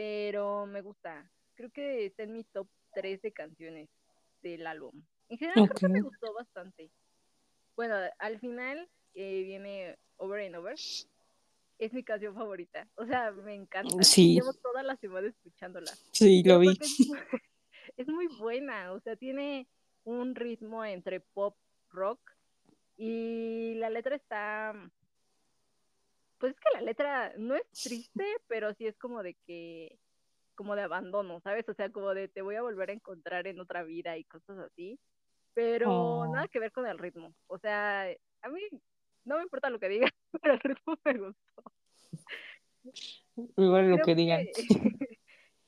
pero me gusta. Creo que está en mi top 3 de canciones del álbum. En general creo que me gustó bastante. Bueno, al final eh, viene Over and Over. Es mi canción favorita. O sea, me encanta. Llevo toda la semana escuchándola. Sí, lo vi. es muy buena. O sea, tiene un ritmo entre pop, rock y la letra está pues es que la letra no es triste, pero sí es como de que, como de abandono, ¿sabes? O sea, como de te voy a volver a encontrar en otra vida y cosas así, pero nada oh. que ver con el ritmo. O sea, a mí no me importa lo que digan, pero el ritmo me gustó. Igual lo que digan.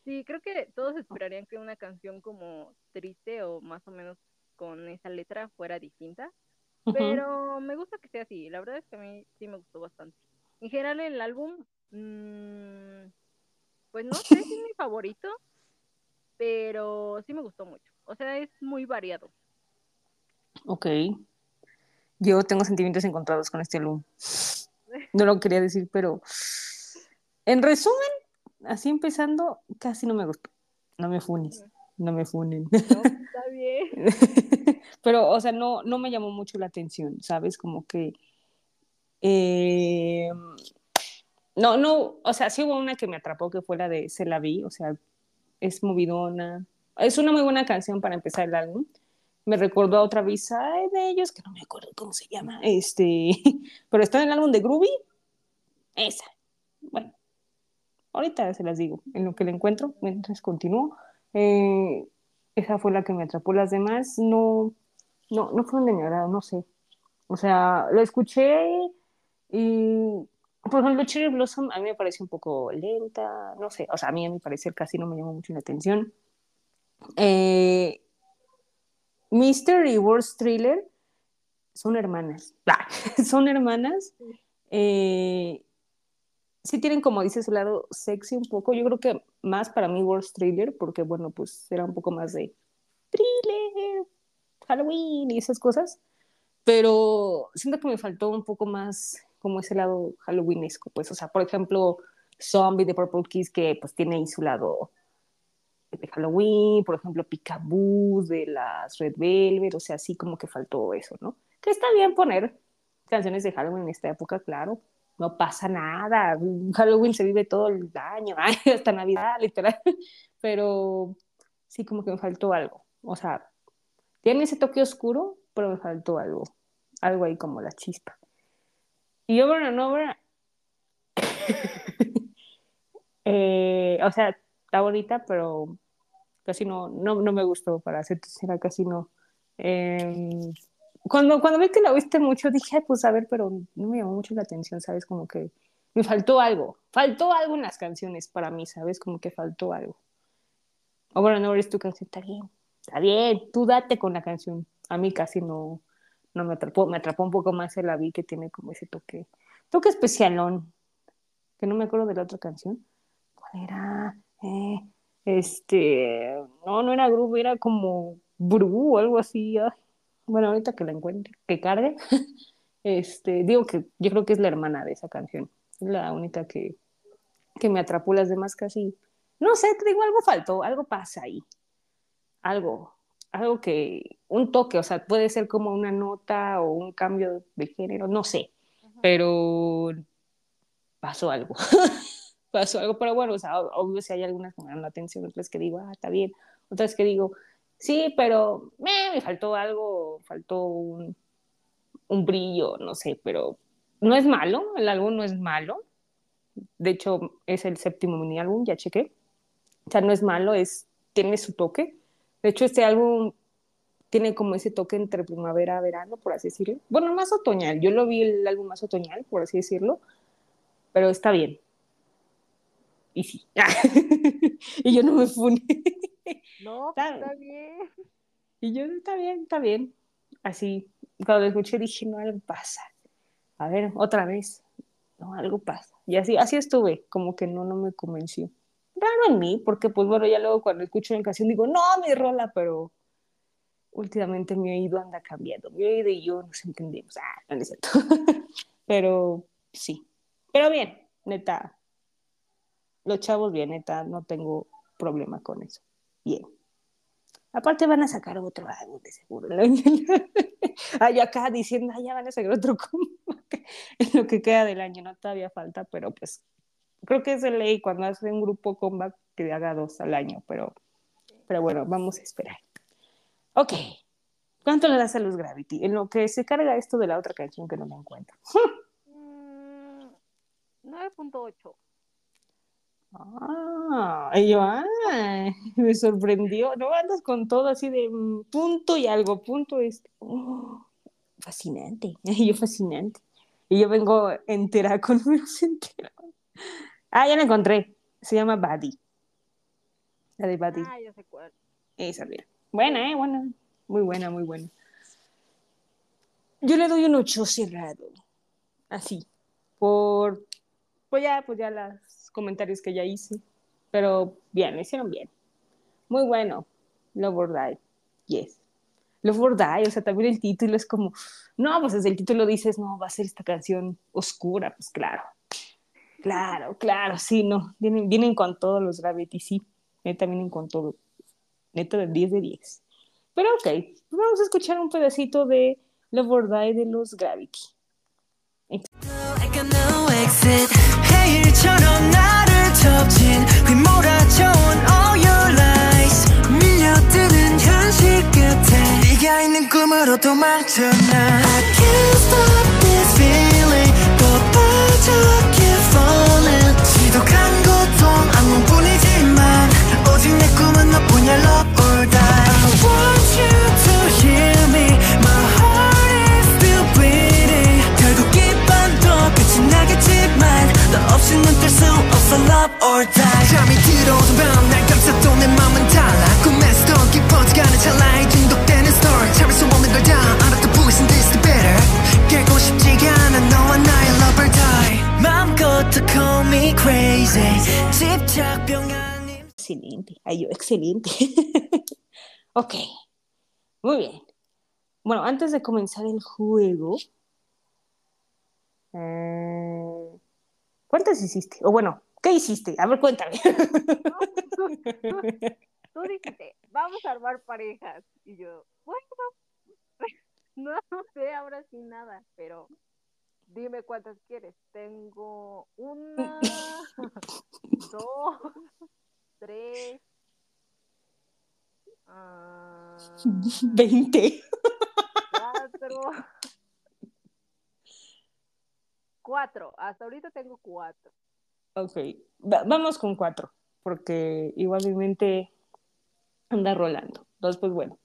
sí, creo que todos esperarían que una canción como triste o más o menos con esa letra fuera distinta, pero me gusta que sea así. La verdad es que a mí sí me gustó bastante. En general el álbum, mmm, pues no sé si es mi favorito, pero sí me gustó mucho. O sea, es muy variado. Ok. Yo tengo sentimientos encontrados con este álbum. No lo quería decir, pero en resumen, así empezando, casi no me gustó. No me funes, no me funen. No, está bien. pero, o sea, no, no me llamó mucho la atención, ¿sabes? Como que eh, no, no, o sea, sí hubo una que me atrapó que fue la de Se la vi, o sea, es movidona. Es una muy buena canción para empezar el álbum. Me recordó a otra visa de ellos, que no me acuerdo cómo se llama, este, pero está en el álbum de Groovy. Esa. Bueno, ahorita se las digo, en lo que le encuentro, mientras continúo. Eh, esa fue la que me atrapó. Las demás no, no, no fueron de mi agrado, no sé. O sea, lo escuché por ejemplo, Cherry Blossom a mí me parece un poco lenta, no sé, o sea, a mí a mi parecer casi no me llamó mucho la atención. Eh, Mister y Worst Thriller son hermanas, son hermanas. Eh, sí tienen, como dice, su lado sexy un poco. Yo creo que más para mí Worst Thriller, porque bueno, pues era un poco más de thriller, Halloween y esas cosas. Pero siento que me faltó un poco más como ese lado halloweenesco, pues, o sea, por ejemplo, Zombie de Purple Kiss, que pues tiene ahí su lado de Halloween, por ejemplo, Picaboo de las Red Velvet, o sea, así como que faltó eso, ¿no? Que está bien poner canciones de Halloween en esta época, claro, no pasa nada, Halloween se vive todo el año, hasta Navidad, literal, pero sí como que me faltó algo, o sea, tiene ese toque oscuro, pero me faltó algo, algo ahí como la chispa. Y Over and Over, eh, o sea, está bonita, pero casi no, no, no me gustó, para ser sincera, casi no. Em, cuando, cuando vi que la viste mucho, dije, pues a ver, pero no me llamó mucho la atención, ¿sabes? Como que me faltó algo, faltó algo en las canciones para mí, ¿sabes? Como que faltó algo. Over and Over es tu canción, está bien, está bien, tú date con la canción. A mí casi no, no me atrapó, me atrapó un poco más el vi que tiene como ese toque, toque especialón, que no me acuerdo de la otra canción. ¿Cuál era? Eh, este, no, no era grupo, era como Bru o algo así. Bueno, ahorita que la encuentre, que cargue. Este, digo que yo creo que es la hermana de esa canción. La única que, que me atrapó las demás casi. No sé, te digo, algo faltó, algo pasa ahí. Algo, algo que, un toque, o sea, puede ser como una nota o un cambio de género, no sé, pero pasó algo. pasó algo, pero bueno, o sea, obvio si hay algunas que me dan la atención, otras que digo, ah, está bien, otras que digo, sí, pero me faltó algo, faltó un, un brillo, no sé, pero no es malo, el álbum no es malo. De hecho, es el séptimo mini álbum, ya chequé. O sea, no es malo, es, tiene su toque de hecho, este álbum tiene como ese toque entre primavera verano, por así decirlo. Bueno, más otoñal. Yo lo vi el álbum más otoñal, por así decirlo. Pero está bien. Y sí. y yo no me funé. No, pues, está, bien. Y yo, está bien, está bien. Así, cuando lo escuché dije, no, algo pasa. A ver, otra vez. No, algo pasa. Y así, así estuve, como que no, no me convenció raro en mí, porque pues bueno, ya luego cuando escucho una canción digo, no, mi rola, pero últimamente mi oído anda cambiando, mi oído y yo nos entendemos, ah, no es cierto, pero sí, pero bien, neta, los chavos bien, neta, no tengo problema con eso. Bien. Aparte van a sacar otro álbum de seguro. Ay, acá diciendo, ya van a sacar otro en lo que queda del año, no todavía falta, pero pues creo que es de ley cuando hace un grupo comeback que haga dos al año, pero, pero bueno, vamos a esperar. Ok, ¿cuánto le das a los Gravity? En lo que se carga esto de la otra canción que no me encuentro. 9.8. Ah, yo, ah, me sorprendió. No andas con todo así de mm, punto y algo, punto este. fascinante, yo fascinante. Y yo vengo entera con números enteros. Ah, ya la encontré. Se llama Buddy. La de Buddy. Ah, ya sé cuál. Esa, bien. Buena, ¿eh? Buena. Muy buena, muy buena. Yo le doy un 8 cerrado. Así. Por. Pues ya, pues ya los comentarios que ya hice. Pero bien, lo hicieron bien. Muy bueno. Love or Die. Yes. Love or Die, o sea, también el título es como, no, pues desde el título dices, no, va a ser esta canción oscura, pues claro. Claro, claro, sí, no. Vienen, vienen con todos los Gravity, sí. Neta, vienen con todo. Neta, de 10 de 10. Pero ok, pues vamos a escuchar un pedacito de Love or de los Gravity. I can't stop this feeling 뗄수 없어 love or die 잠이 들어오던 밤날 감싸도 내 맘은 달라 꿈에서도 깊어져가는 찰나에 중독되는 story 참을 수 없는 걸다 알았던 부신 this the better 깨고 싶지가 않아 너와 나의 love or die 마음껏 call me crazy 집착병 아님 excelente ay yo excelente ok muy bien bueno antes de comenzar el juego eh, ¿cuántas hiciste? o bueno ¿qué hiciste? a ver cuéntame Tú dijiste, vamos a armar parejas. Y yo, bueno, no, no sé ahora sí nada, pero dime cuántas quieres. Tengo una, dos, tres, ah, veinte cuatro, cuatro. Hasta ahorita tengo cuatro. Ok, Va- vamos con cuatro, porque igualmente anda rolando. Entonces, pues bueno,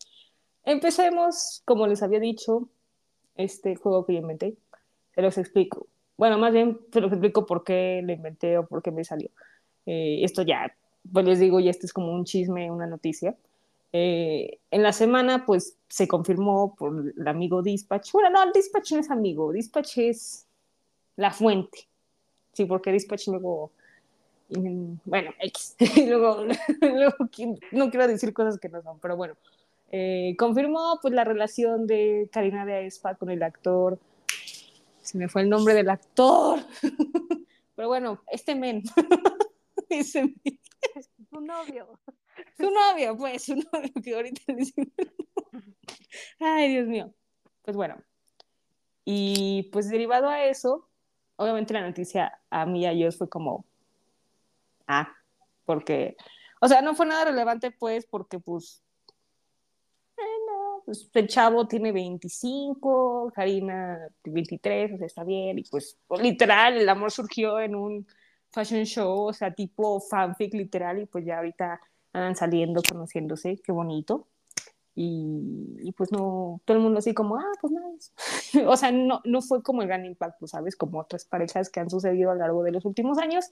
empecemos, como les había dicho, este juego que yo inventé. Se los explico. Bueno, más bien se los explico por qué lo inventé o por qué me salió. Eh, esto ya, pues les digo, ya esto es como un chisme, una noticia. Eh, en la semana, pues se confirmó por el amigo Dispatch. Bueno, no, Dispatch no es amigo, Dispatch es la fuente. Sí, porque Dispatch luego bueno, X. Y luego, luego, no quiero decir cosas que no son, pero bueno. Eh, confirmó pues la relación de Karina de Aespa con el actor. Se me fue el nombre del actor. pero bueno, este men. Ese men. Su novio. Su novio, pues, su novio que ahorita le. Ay, Dios mío. Pues bueno. Y pues derivado a eso, obviamente la noticia a mí y a ellos fue como, ah, porque, o sea, no fue nada relevante pues porque pues, eh, no, pues el chavo tiene 25, Karina 23, o sea, está bien, y pues literal, el amor surgió en un fashion show, o sea, tipo fanfic literal, y pues ya ahorita andan saliendo, conociéndose, qué bonito. Y, pues no, todo el mundo así como, ah, pues nice. o sea, no, no fue como el gran impacto, ¿sabes? Como otras parejas que han sucedido a lo largo de los últimos años,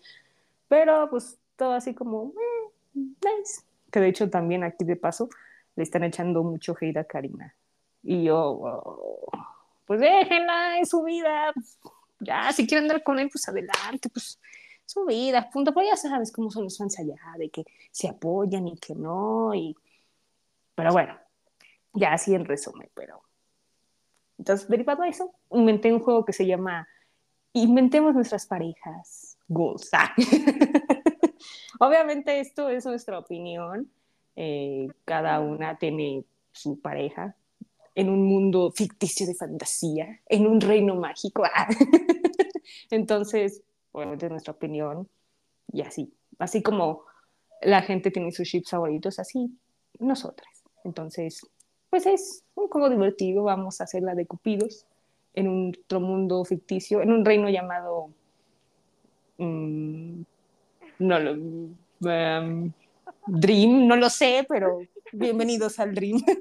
pero pues todo así como, eh, nice. Que de hecho también aquí de paso le están echando mucho hate a Karina. Y yo, oh, pues déjenla en su vida, ya, si quieren andar con él, pues adelante, pues su vida, punto. Pero ya sabes cómo son los fans allá, de que se apoyan y que no, y... Pero bueno, ya así en resumen, pero... Entonces, derivado de eso, inventé un juego que se llama inventemos nuestras parejas. Goals. Ah. Obviamente esto es nuestra opinión. Eh, cada una tiene su pareja en un mundo ficticio de fantasía, en un reino mágico. Ah. Entonces, obviamente es nuestra opinión y así. Así como la gente tiene sus chips favoritos, así nosotras. Entonces, pues es un juego divertido. Vamos a hacer la de Cupidos en un otro mundo ficticio, en un reino llamado. Um, no lo. Um, Dream, no lo sé, pero bienvenidos al Dream.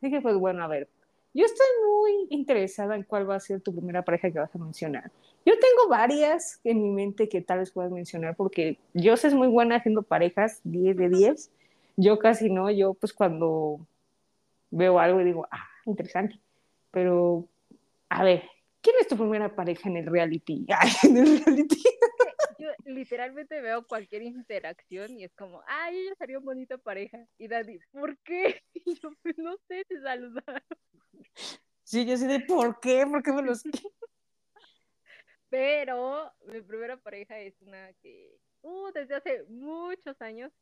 Que, pues bueno, a ver. Yo estoy muy interesada en cuál va a ser tu primera pareja que vas a mencionar. Yo tengo varias en mi mente que tal vez puedas mencionar, porque sé es muy buena haciendo parejas, 10 de 10. Yo casi no, yo pues cuando veo algo y digo, ah, interesante. Pero, a ver, ¿quién es tu primera pareja en el reality? en el reality. Yo literalmente veo cualquier interacción y es como, ay, ella sería una bonita pareja. Y Daddy, ¿por qué? Y yo, pues no sé, te saludaron. Sí, yo sé de por qué, por qué me los... Pero mi primera pareja es una que, uh, desde hace muchos años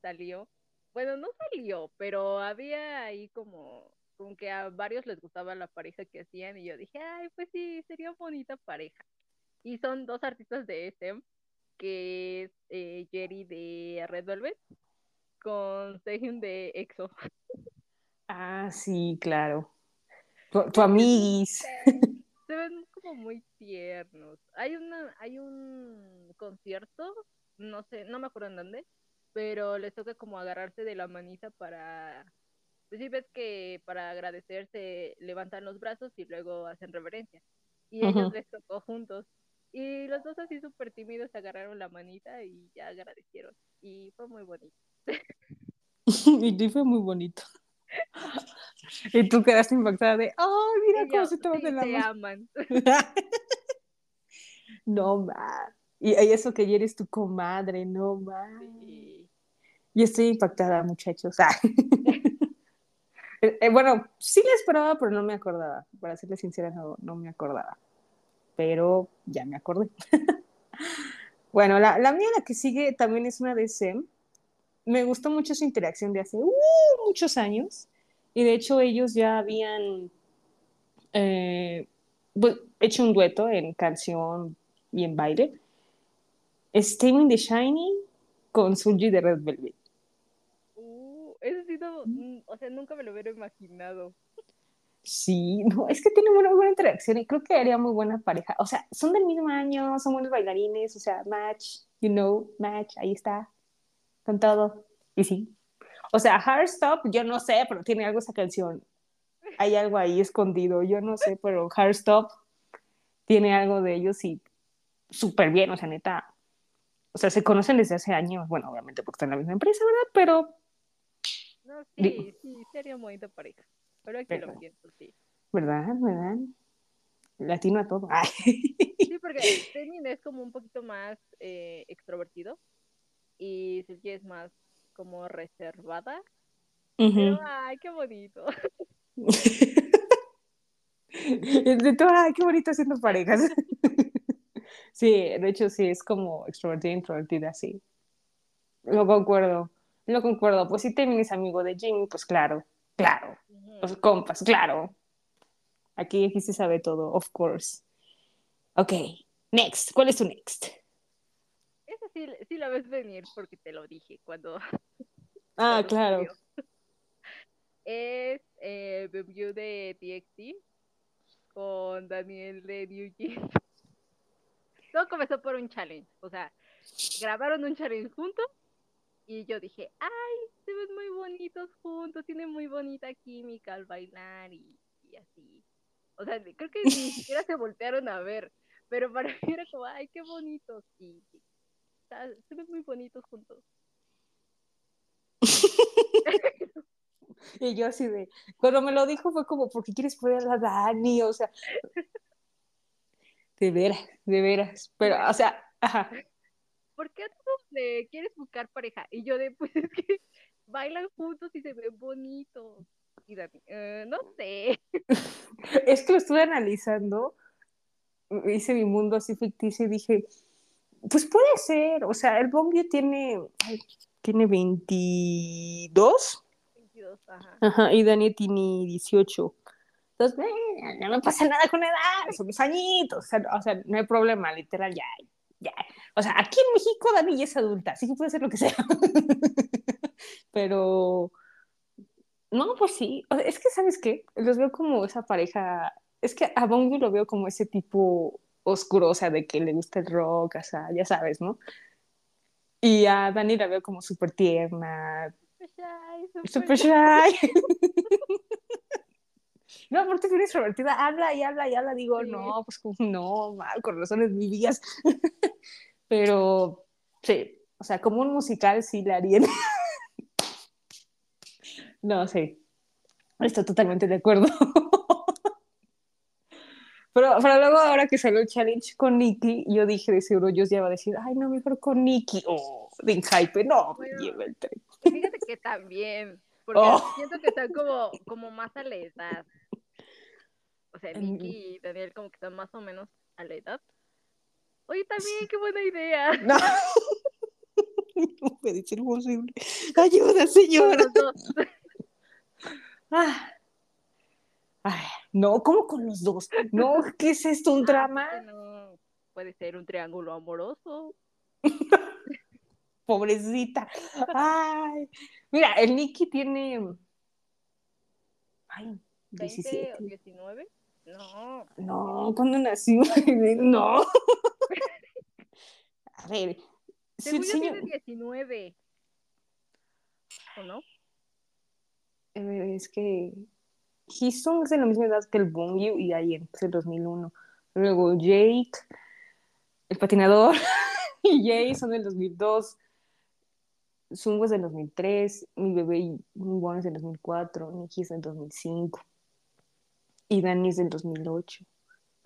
salió. Bueno, no salió, pero había ahí como como que a varios les gustaba la pareja que hacían y yo dije, ay, pues sí, sería bonita pareja. Y son dos artistas de SM, que es eh, Jerry de Red Velvet con Sehun de EXO. Ah, sí, claro. Tu, tu amiguis. Se ven como muy tiernos. Hay una, hay un concierto, no sé, no me acuerdo en dónde, pero les toca como agarrarse de la manita para pues sí ves que para agradecerse levantan los brazos y luego hacen reverencia. Y ellos les tocó juntos. Y los dos así súper tímidos agarraron la manita y ya agradecieron. Y fue muy bonito. y fue muy bonito. y tú quedaste impactada de, ¡ay, mira cómo se toman de la mano! aman. no, ma. Y, eso que eres tu comadre, no, ma. Yo estoy impactada, muchachos. Eh, eh, bueno, sí la esperaba, pero no me acordaba. Para serle sincera, no, no me acordaba. Pero ya me acordé. bueno, la, la, mía, la que sigue, también es una de SEM. Me gustó mucho su interacción de hace uh, muchos años. Y de hecho, ellos ya habían eh, hecho un dueto en canción y en baile. Steaming the Shining con Sunji de Red Velvet mm, o sea, nunca me lo hubiera imaginado. Sí, no, es que tienen una buena interacción y creo que haría muy buena pareja. O sea, son del mismo año, son buenos bailarines, o sea, match, you know, match, ahí está, con todo. Y sí. O sea, Stop, yo no sé, pero tiene algo esa canción. Hay algo ahí escondido, yo no sé, pero Stop tiene algo de ellos y súper bien, o sea, neta. O sea, se conocen desde hace años, bueno, obviamente porque están en la misma empresa, ¿verdad? Pero no, sí, sí, sería muy de pareja. Pero aquí lo pienso, sí. ¿Verdad? ¿Verdad? Latino a todo. Sí, porque Tenin es como un poquito más eh, extrovertido y Silky es más como reservada. Pero, ay, qué bonito. de todo, ay, qué bonito haciendo parejas. sí, de hecho sí, es como extrovertida introvertida, sí. Lo concuerdo. No concuerdo. Pues si Temin es amigo de Jimmy, pues claro, claro. Los compas, claro. Aquí, aquí se sabe todo, of course. Ok, next. ¿Cuál es tu next? Esa sí, sí la ves venir porque te lo dije cuando. Ah, claro. Es eh, View de TXT con Daniel de New Jeans. Todo comenzó por un challenge. O sea, grabaron un challenge juntos y yo dije, ay, se ven muy bonitos juntos, tienen muy bonita química al bailar y, así. O sea, creo que ni siquiera se voltearon a ver, pero para mí era como, ay, qué bonitos. Y, se ven muy bonitos juntos. y yo así de, cuando me lo dijo fue como, ¿por qué quieres poner a Dani? O sea, de veras, de veras. Pero, o sea, ajá. ¿Por qué le quieres buscar pareja? Y yo de, pues es que bailan juntos y se ven bonitos. Y Dani, eh, no sé. es que lo estuve analizando hice mi mundo así ficticio y dije, pues puede ser, o sea, el Bongyu tiene, tiene 22. 22, ajá. Ajá, y Dani tiene 18. Entonces, eh, no me pasa nada con edad, son los añitos, o sea, o sea, no hay problema, literal, ya, ya. O sea, aquí en México Dani ya es adulta, así que puede ser lo que sea. Pero, no, pues sí, o sea, es que, ¿sabes qué? Los veo como esa pareja, es que a Bongi lo veo como ese tipo oscuro, o sea, de que le gusta el rock, o sea, ya sabes, ¿no? Y a Dani la veo como súper tierna, Super shy, súper shy. No, aparte bien extrovertida, habla y habla y habla, digo, Sí. no, pues no, mal, con razones vivías. Pero, sí, o sea, como un musical sí la harían. No, sí, estoy totalmente de acuerdo. Pero, pero luego, ahora que salió el challenge con Nicky, yo dije, de seguro Dios ya va a decir, ay, no, mejor con Nicky. Oh, de hype, no, me lleva el tren. Fíjate que también, porque Oh. siento que están como, como más a la edad. O sea. Nicky y Daniel como que están más o menos a la edad. Oye, también, qué buena idea. No. No puede ser posible. Ayuda, señora. Ah. Ay, no, ¿cómo con los dos? No, ¿qué es esto? ¿Un drama? Ah, no, puede ser un triángulo amoroso. Pobrecita. Ay. Mira, el Nicky tiene. Ay, 20 17. o 19. No, No, ¿cuándo nació? No. A ver. Según el yo señor. tiene 19. ¿O no? Es que. Hisung es de la misma edad que el Bongyu y Ayen, es el 2001. Luego Jake, el patinador, y Jay son del 2002. Sungo es del 2003. Mi bebé y Bon es del 2004. Nikki es del 2005. Y Dani es del 2008.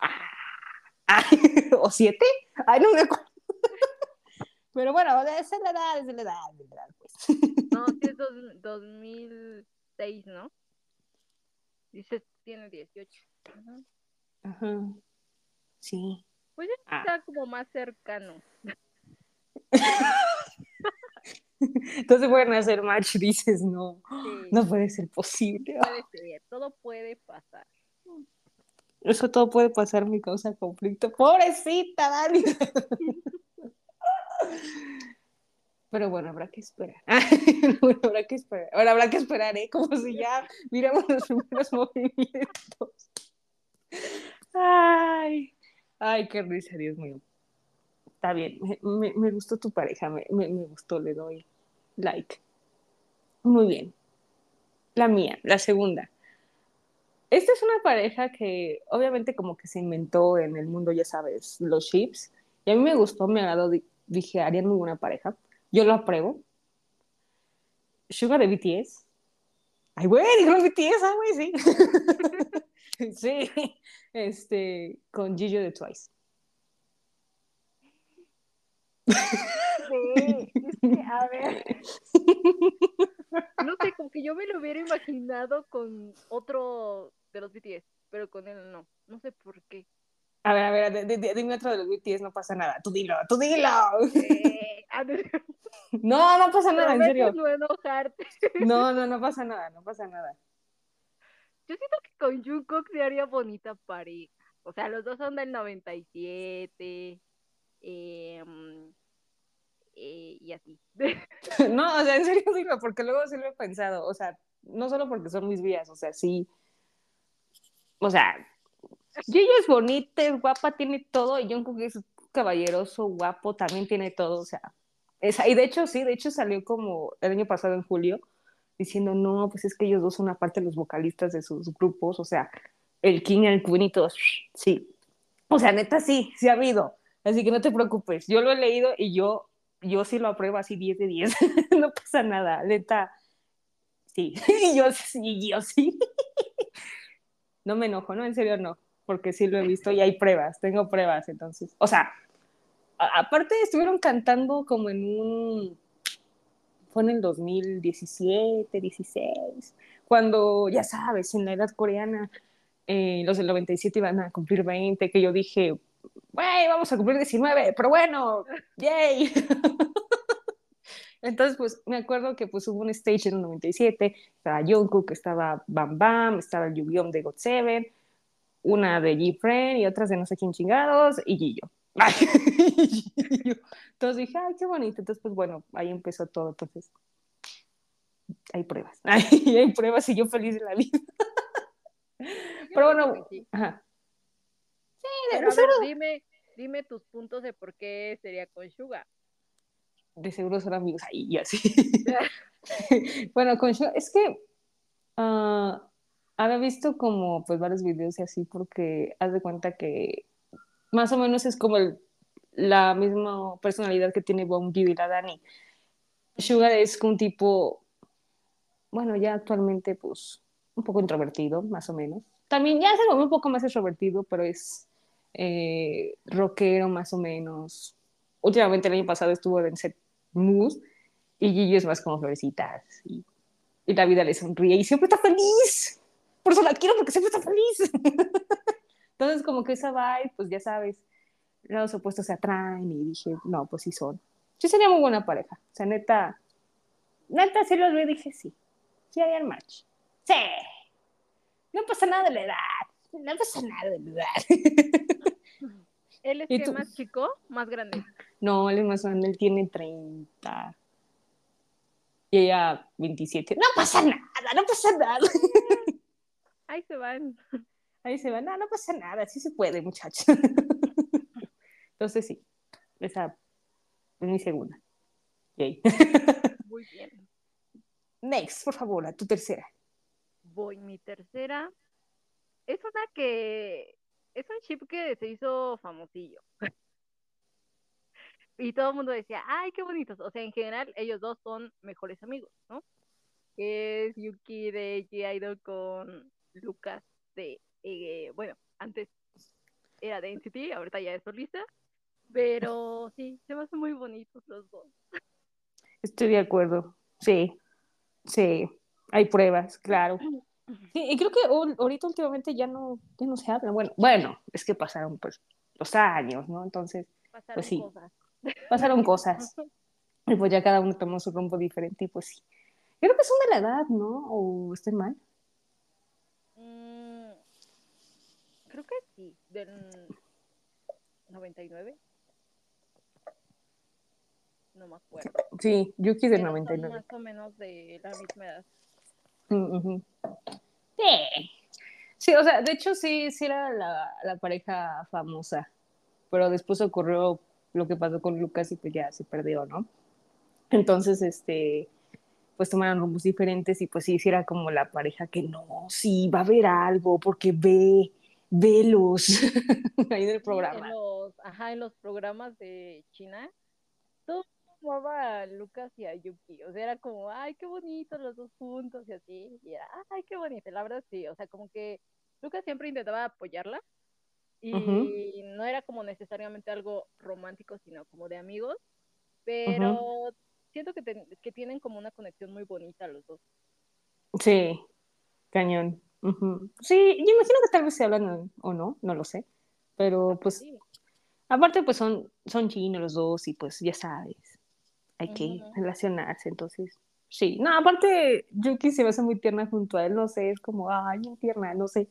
Ah, ay, ¿O siete? Ay, no me acuerdo. Pero bueno, esa es la edad, esa es la edad, es la edad, pues. No, sí es dos- 2006, ¿no? Dice, tiene 18. Ajá. Ajá. Sí. Pues ya Ah. está como más cercano. Entonces pueden hacer match, dices, no, Sí, no puede ser posible. puede ser, todo puede pasar. Eso todo puede pasar, me causa conflicto. Pobrecita, Dani. Pero bueno, habrá que esperar. habrá que esperar. Ahora habrá que esperar, ¿eh? Como si ya miramos los primeros movimientos. Ay, ay, qué risa, Dios mío. Está bien, me, me- me gustó tu pareja, me- me gustó, le doy like. Muy bien. La mía, la segunda. Esta es una pareja que obviamente como que se inventó en el mundo, ya sabes, los ships. Y a mí me gustó, me agradó, di- dije, harían muy buena pareja. Yo lo apruebo. Sugar de BTS. Ay, güey, dijo BTS, ay, güey, sí. sí, este, con Gillo de Twice. Sí, es que, a ver. No sé, como que yo me lo hubiera imaginado con otro de los BTS, pero con él no. No sé por qué. A ver, a ver, de- de- de- dime otro de los BTS, no pasa nada. Tú dilo, tú dilo. Eh, a ver, No, no pasa nada, en serio. no enojarte. No, no, no pasa nada, no pasa nada. Yo siento que con Jungkook se haría bonita pareja. O sea, los dos son del 97. Eh, mm, eh, y así. No, o sea, en serio digo, porque luego sí lo he pensado, o sea, no solo porque son mis vías, o sea, sí. O sea, Gillo es bonita, es guapa, tiene todo, y Jungkook es caballeroso, guapo, también tiene todo, o sea. Esa, y de hecho, sí, de hecho salió como el año pasado en julio, diciendo, no, pues es que ellos dos son aparte los vocalistas de sus grupos, o sea, el King, el Queen y todos, sí. O sea, neta, sí, sí ha habido. Así que no te preocupes, yo lo he leído y yo, yo sí lo apruebo así 10 de 10. no pasa nada, neta. Sí, y sí, yo sí. No me enojo, ¿no? En serio no, porque sí lo he visto y hay pruebas, tengo pruebas, entonces. O sea, aparte estuvieron cantando como en un... Fue en el 2017, 16, cuando, ya sabes, en la edad coreana, eh, los del 97 iban a cumplir 20, que yo dije, güey, vamos a cumplir 19, pero bueno, yay. Entonces, pues me acuerdo que pues hubo un stage en el 97, estaba Jungkook, estaba Bam Bam, estaba el yu de God Seven, una de G-Friend y otras de no sé quién chingados, y Gillo. Entonces dije, ay, qué bonito. Entonces, pues bueno, ahí empezó todo. Entonces, hay pruebas. hay pruebas y yo feliz de la vida. Pero bueno, Sí, ajá. Sí, de, Pero a ver, seguro, dime, dime tus puntos de por qué sería con Suga. De seguro son amigos ahí y así. bueno, con Suga, es que ah, había visto como pues varios videos y así porque haz de cuenta que más o menos es como el- la misma personalidad que tiene Bongi y la Dani. Sugar es un tipo, bueno, ya actualmente pues un poco introvertido, más o menos. También ya se volvió un poco más extrovertido, pero es eh, rockero más o menos. Últimamente el año pasado estuvo en Set Moose y Gigi es más como florecitas y, la vida le sonríe y siempre está feliz. Por eso la quiero porque siempre está feliz. Entonces como que esa vibe, pues ya sabes, los opuestos se atraen y dije, no, pues sí son. Sí sería muy buena pareja. O sea, neta, neta sí los vi dije, sí, sí harían match. Sí. No pasa nada de la edad. No pasa nada de la edad. ¿Él es ¿Y que más chico, más grande? No, él es más grande, él tiene 30. Y ella 27. No pasa nada, no pasa nada. Ahí se van. Ahí se va, no, no pasa nada, sí se puede, muchachos. Entonces sí, esa es mi segunda. Yay. Muy bien. Next, por favor, a tu tercera. Voy, mi tercera. Es una que. Es un chip que se hizo famosillo. Y todo el mundo decía, ay, qué bonitos. O sea, en general, ellos dos son mejores amigos, ¿no? Que es Yuki de G-Idol con Lucas de. eh, bueno, antes era de NCT, ahorita ya es solista. Pero sí, se me hacen muy bonitos los dos. Estoy de acuerdo. Sí, sí, hay pruebas, claro. Sí, y creo que ahor- ahorita últimamente ya no, ya no se habla. Bueno, bueno, es que pasaron pues los años, ¿no? Entonces Pasaron sí. cosas. pasaron cosas. Y pues ya cada uno tomó su rumbo diferente y pues sí. Creo que son de la edad, ¿no? ¿O estoy mal? Mm, creo que sí, del 99. No me acuerdo. Sí, Yuki del Pero son 99. más o menos de la misma edad. Sí. Sí, o sea, de hecho sí, sí era la, la pareja famosa, pero después ocurrió lo que pasó con Lucas y pues ya se perdió, ¿no? Entonces, este, pues tomaron rumbos diferentes y pues sí, sí era como la pareja que no, sí, va a haber algo, porque ve, velos ahí en el Sí, programa. En los, ajá, en los programas de China, todo amaba a Lucas y a Yuki. O sea, era como, ay, qué bonito los dos juntos y así. Y era, ay, qué bonito. La verdad, sí. O sea, como que Lucas siempre intentaba apoyarla. Y no era como necesariamente algo romántico, sino como de amigos. Pero siento que, que tienen como una conexión muy bonita los dos. Sí, cañón. Sí, yo imagino que tal vez se hablan o- o no, no lo sé, pero pues Sí. aparte pues son, son chinos los dos y pues ya sabes, hay que relacionarse, entonces sí. No, aparte Yuki se me hace muy tierna junto a él, no sé, es como, ay, muy tierna, no sé.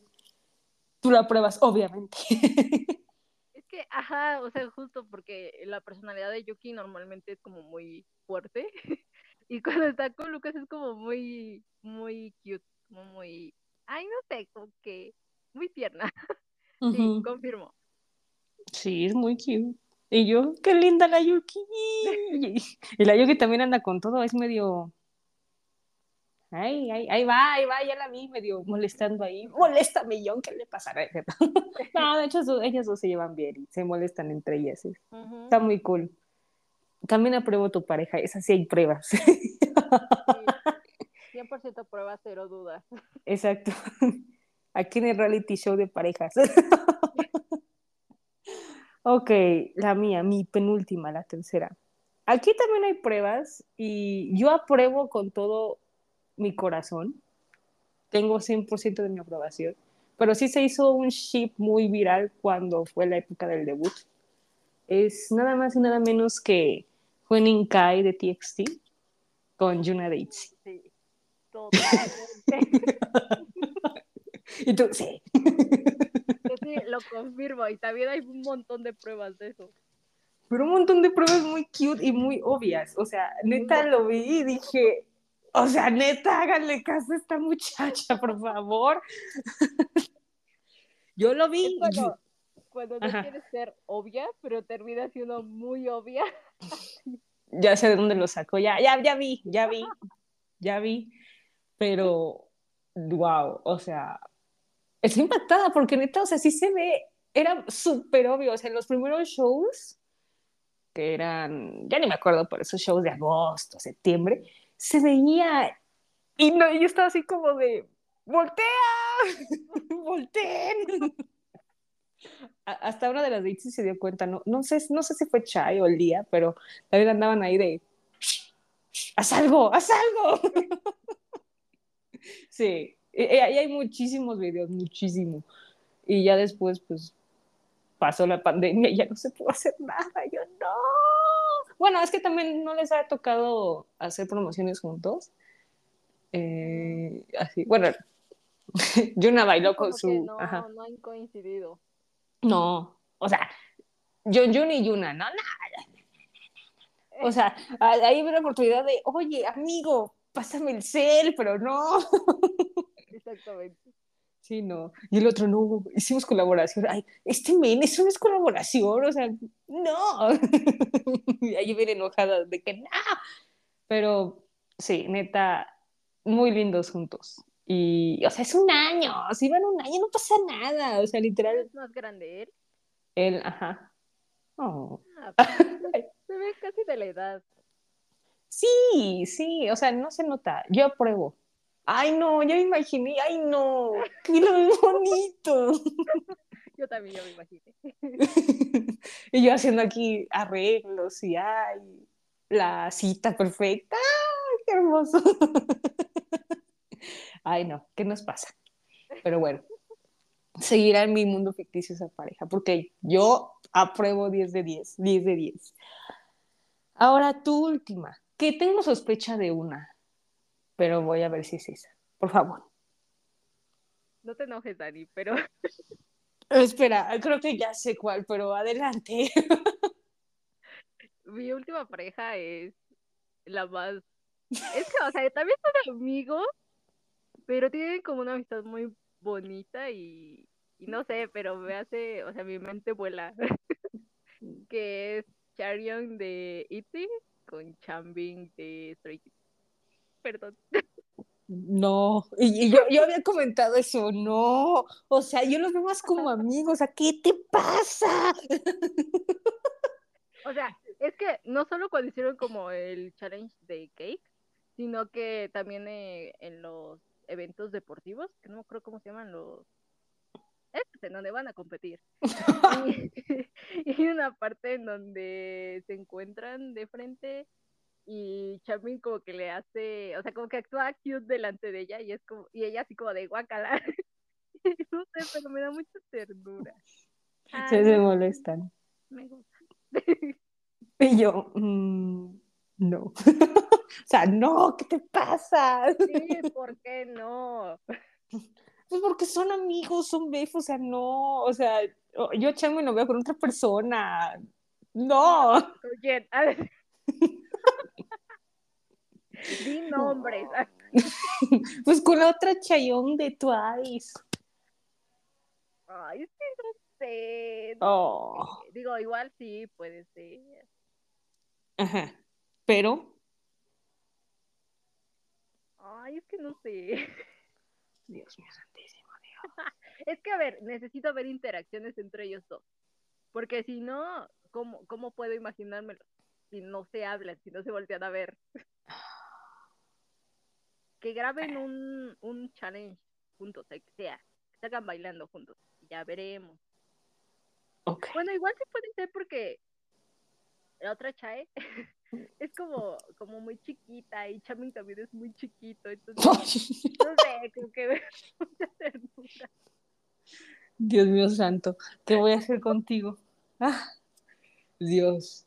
Tú la pruebas, obviamente. Es que, ajá, o sea, justo porque la personalidad de Yuki normalmente es como muy fuerte. Y cuando está con Lucas es como muy, muy cute, como muy, ay, no sé, como que muy tierna. Sí, confirmo. Sí, es muy cute. Y yo, qué linda la Yuki. Y la Yuki también anda con todo, es medio... Ay, ay, ahí va, ahí va, ya la vi medio molestando ahí. Molesta millón, ¿qué le pasará? No, de hecho, ellas dos se llevan bien y se molestan entre ellas. es- Ujú, Está muy cool. También apruebo tu pareja, esa sí hay pruebas. sí. 100% prueba, cero dudas. Exacto. Aquí en el reality show de parejas. Ok, la mía, mi penúltima, la tercera. Aquí también hay pruebas y yo apruebo con todo mi corazón. Tengo 100% de mi aprobación. pero sí se hizo un ship muy viral cuando fue la época del debut. Es nada más y nada menos que Huening Kai de TXT con Yuna Daisy. Sí, totalmente. y tú, sí. Sí, lo confirmo. Y también hay un montón de pruebas de eso. Pero un montón de pruebas muy cute y muy obvias. O sea, neta lo vi y dije, o sea, neta, háganle caso a esta muchacha, por favor. Yo lo vi. Cuando, cuando no quieres ser obvia, pero termina siendo muy obvia. ya sé de dónde lo sacó, ya, ya, ya vi, ya vi, ya vi. Pero, wow, o sea, estoy impactada porque neta, o sea, sí se ve, era súper obvio, o sea, en los primeros shows que eran, ya ni me acuerdo por esos shows de agosto, septiembre, se veía y no, yo estaba así como de, voltea, volteen. Hasta una de las dates se dio cuenta, no, no, sé, no sé si fue Chai o Lía, pero también andaban ahí de, haz algo, haz algo. sí, ahí hay muchísimos videos, muchísimo. Y ya después, pues, pasó la pandemia y ya no se pudo hacer nada. Yo no. Bueno, es que también no les ha tocado hacer promociones juntos. Eh, así, bueno, Yuna bailó con su. No, no han coincidido. No, o sea, John Jun y Yuna, no, nada. O sea, ahí hubo la oportunidad de, oye, amigo, pásame el cel, pero no. Exactamente. Sí, no. Y el otro, no, hicimos colaboración. Ay, este men, eso no es colaboración, o sea, no. y ahí viene enojada de que no. Pero sí, neta, muy lindos juntos. Y, o sea, es un año, si van un año no pasa nada, o sea, literal. ¿Es más grande él? Él, ajá. Oh. Ah, pues, se ve casi de la edad. Sí, sí, o sea, no se nota. Yo apruebo. Ay, no, ya me imaginé, ay, no, qué bonito. Yo también ya me imaginé. y yo haciendo aquí arreglos y ay, la cita perfecta, ay, qué hermoso. ay, no, ¿qué nos pasa? Pero bueno, seguirá en mi mundo ficticio esa pareja, porque yo apruebo 10 de 10, 10 de 10. Ahora tu última, que tengo sospecha de una pero voy a ver si es esa. Por favor. No te enojes, Dani, pero. Espera, creo que ya sé cuál, pero adelante. Mi última pareja es la más. Es que, o sea, también son amigos, pero tienen como una amistad muy bonita y, y no sé, pero me hace, o sea, mi mente vuela. que es Charion de Itzy con Chambing de Stray Kids perdón. No, y, yo, yo, había comentado eso, no, o sea, yo los veo más como amigos, ¿a qué te pasa? O sea, es que no solo cuando hicieron como el challenge de cake, sino que también eh, en los eventos deportivos, que no me acuerdo cómo se llaman los... En donde van a competir. y, y una parte en donde se encuentran de frente y Chaplin como que le hace, o sea, como que actúa cute delante de ella y es como, y ella así como de guacala. no sé, pero me da mucha ternura. se, se molestan. Me gusta. y yo, mm, no. o sea, no, ¿qué te pasa? sí, ¿por qué no? Pues porque son amigos, son befos, o sea, no, o sea, yo Chango no veo con otra persona. No. ¿Con quién? Di nombres. pues con la otra chayón de Twice. Ay, es que no sé. Oh. Digo, igual sí, puede ser. Ajá. Pero. Ay, es que no sé. Dios mío santísimo, Dios. es que, a ver, necesito ver interacciones entre ellos dos. Porque si no, ¿cómo, cómo puedo imaginármelo? Si no se hablan, si no se voltean a ver que graben un, un challenge juntos, que sea, que salgan bailando juntos, ya veremos. Bueno, igual se puede ser porque la otra Chae es como, como muy chiquita y Chamin también es muy chiquito, entonces no sé, como que mucha ternura. Dios mío santo, ¿qué voy a hacer contigo? Ah, Dios.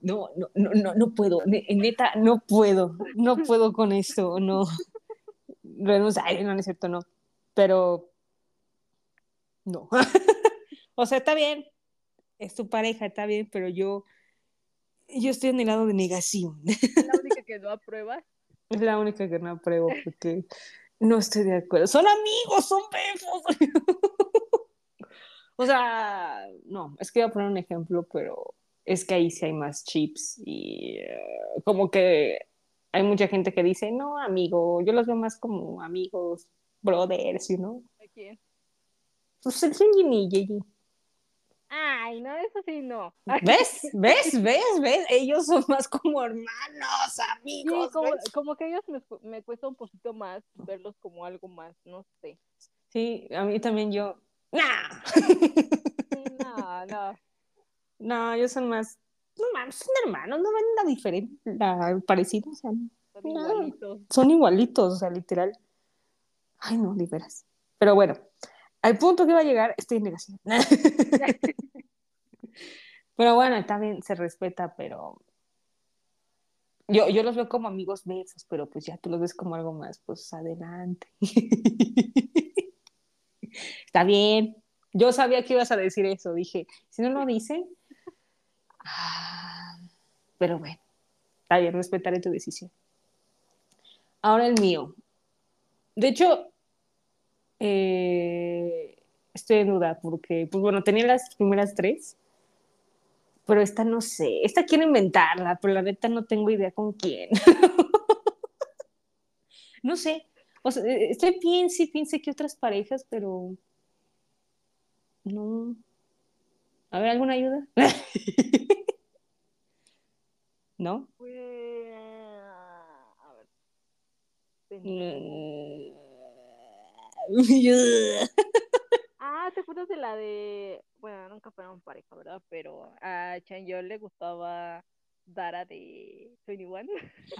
No, no, no, no, no puedo. Neta, no puedo. No puedo con esto. No. No, no es cierto, no. Pero. No. o sea, está bien. Es tu pareja, está bien, pero yo. Yo estoy en el lado de negación. ¿Es la única que no aprueba? Es la única que no apruebo porque no estoy de acuerdo. Son amigos, son besos. o sea, no, es que voy a poner un ejemplo, pero es que ahí sí hay más chips y uh, como que hay mucha gente que dice, no, amigo, yo los veo más como amigos, brothers, you know. ¿A quién? Pues el Shinji y Yeji. Ay, no, eso sí no. ¿Ves? ¿Ves? ¿Ves? ¿Ves? Ellos son más como hermanos, amigos. Sí, como, como, que ellos me, me, cuesta un poquito más verlos como algo más, no sé. Sí, a mí también yo. ¡Nah! Sí, no, no. No, ellos son más. No mames, son hermanos, no ven la diferencia, la parecido, o sea. Son no, igualitos. Son igualitos, o sea, literal. Ay, no, liberas. Pero bueno, al punto que va a llegar, estoy en negación. pero bueno, está bien, se respeta, pero yo, yo los veo como amigos besos, pero pues ya tú los ves como algo más, pues adelante. está bien. Yo sabía que ibas a decir eso, dije, si no lo dicen, ah, pero bueno, está bien, respetaré tu decisión. Ahora el mío. De hecho, eh, estoy en duda porque, pues bueno, tenía las primeras tres, pero esta no sé, esta quiero inventarla, pero la neta no tengo idea con quién. no sé, o sea, eh, estoy piense piense que otras parejas, pero no. A ver, ¿alguna ayuda? ¿No? Pues, a ver. ah, ¿te acuerdas de la de. Bueno, nunca fueron pareja, ¿verdad? Pero a Chanyeol le gustaba Dara de 21.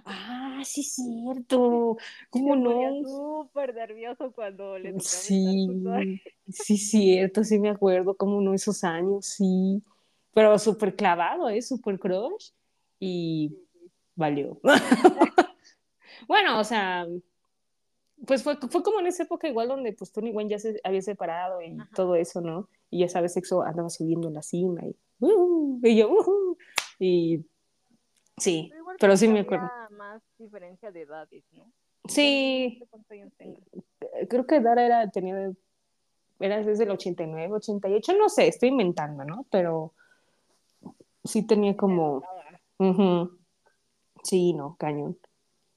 Ah, sí, cierto. ¿Cómo no? Súper nervioso cuando le tocaba Sí, sí, cierto, sí me acuerdo. ¿Cómo no esos años? Sí. Pero súper clavado, ¿eh? Súper crush. Y valió. bueno, o sea, pues fue, fue como en esa época igual donde pues Tony Wayne ya se había separado y todo eso, ¿no? Y ya sabes, sexo andaba subiendo en la cima y, uh, y yo, uh, y sí, pero, pero sí me acuerdo. más diferencia de edades, ¿no? Sí. Creo que Dara era, tenía, era desde el 89, 88, no sé, estoy inventando, ¿no? Pero sí tenía como... Uh. Sí, no, cañón.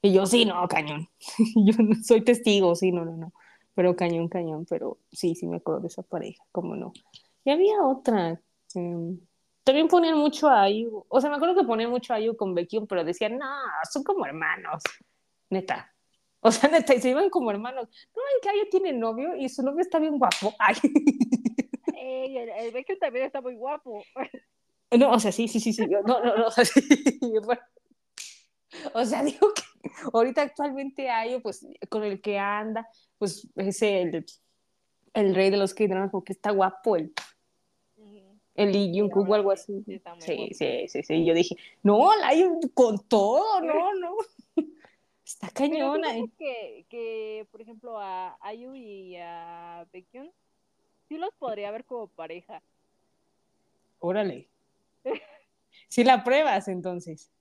Y yo, sí, no, cañón. yo soy testigo, sí, no, no, no. Pero cañón, cañón, pero sí, sí me acuerdo de esa pareja, cómo no. Y había otra. Eh, también ponían mucho a Ayu. O sea, me acuerdo que ponían mucho a Ayu con Becky, pero decían, no, son como hermanos. Neta. O sea, neta, y se iban como hermanos. No, es que Ayu tiene novio y su novio está bien guapo. Ay. Ey, el, el también está muy guapo. No, o sea, sí, sí, sí, sí. No, no, no, o sea, sí. Bueno, o sea, digo que ahorita actualmente hay, pues, con el que anda, pues, es el, el rey de los que porque está guapo el, el Lee Jung o algo así. Sí, sí, sí, sí, Yo dije, no, la hay con todo, no, no. Está cañona. Pero que, que, por ejemplo, a Ayu y a Baekhyun, sí los podría ver como pareja. Órale. Si la pruebas, entonces.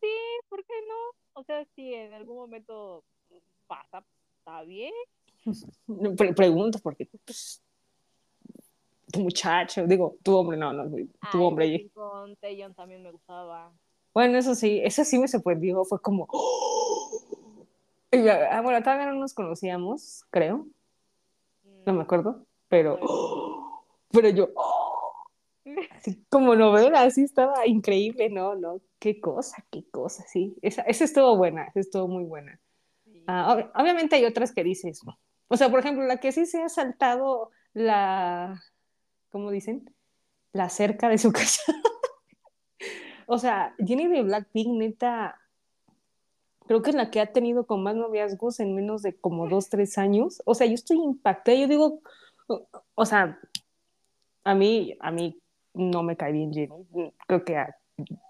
Sí, ¿por qué no? O sea, si en algún momento pasa, está bien. Pre pregunto porque pues, tu muchacho, digo, tu hombre, no, no, tu Ay, hombre. Con Taeyeon también me gustaba. Bueno, eso sí, eso sí me sorprendió, fue como... Y ya, ah, bueno, todavía no nos conocíamos, creo, no me acuerdo, pero... Pero yo... Así como novela, así estaba increíble, no, no, qué cosa, qué cosa, sí, esa, esa estuvo buena, esa estuvo muy buena. Sí. Ah, ob- obviamente hay otras que dices, o sea, por ejemplo, la que sí se ha saltado la, ¿cómo dicen? La cerca de su casa. o sea, Jenny de Blackpink, neta, creo que es la que ha tenido con más noviazgos en menos de como dos, tres años. O sea, yo estoy impactada, yo digo, O sea, a mí, a mí no me cae bien Jimmy. Creo que a...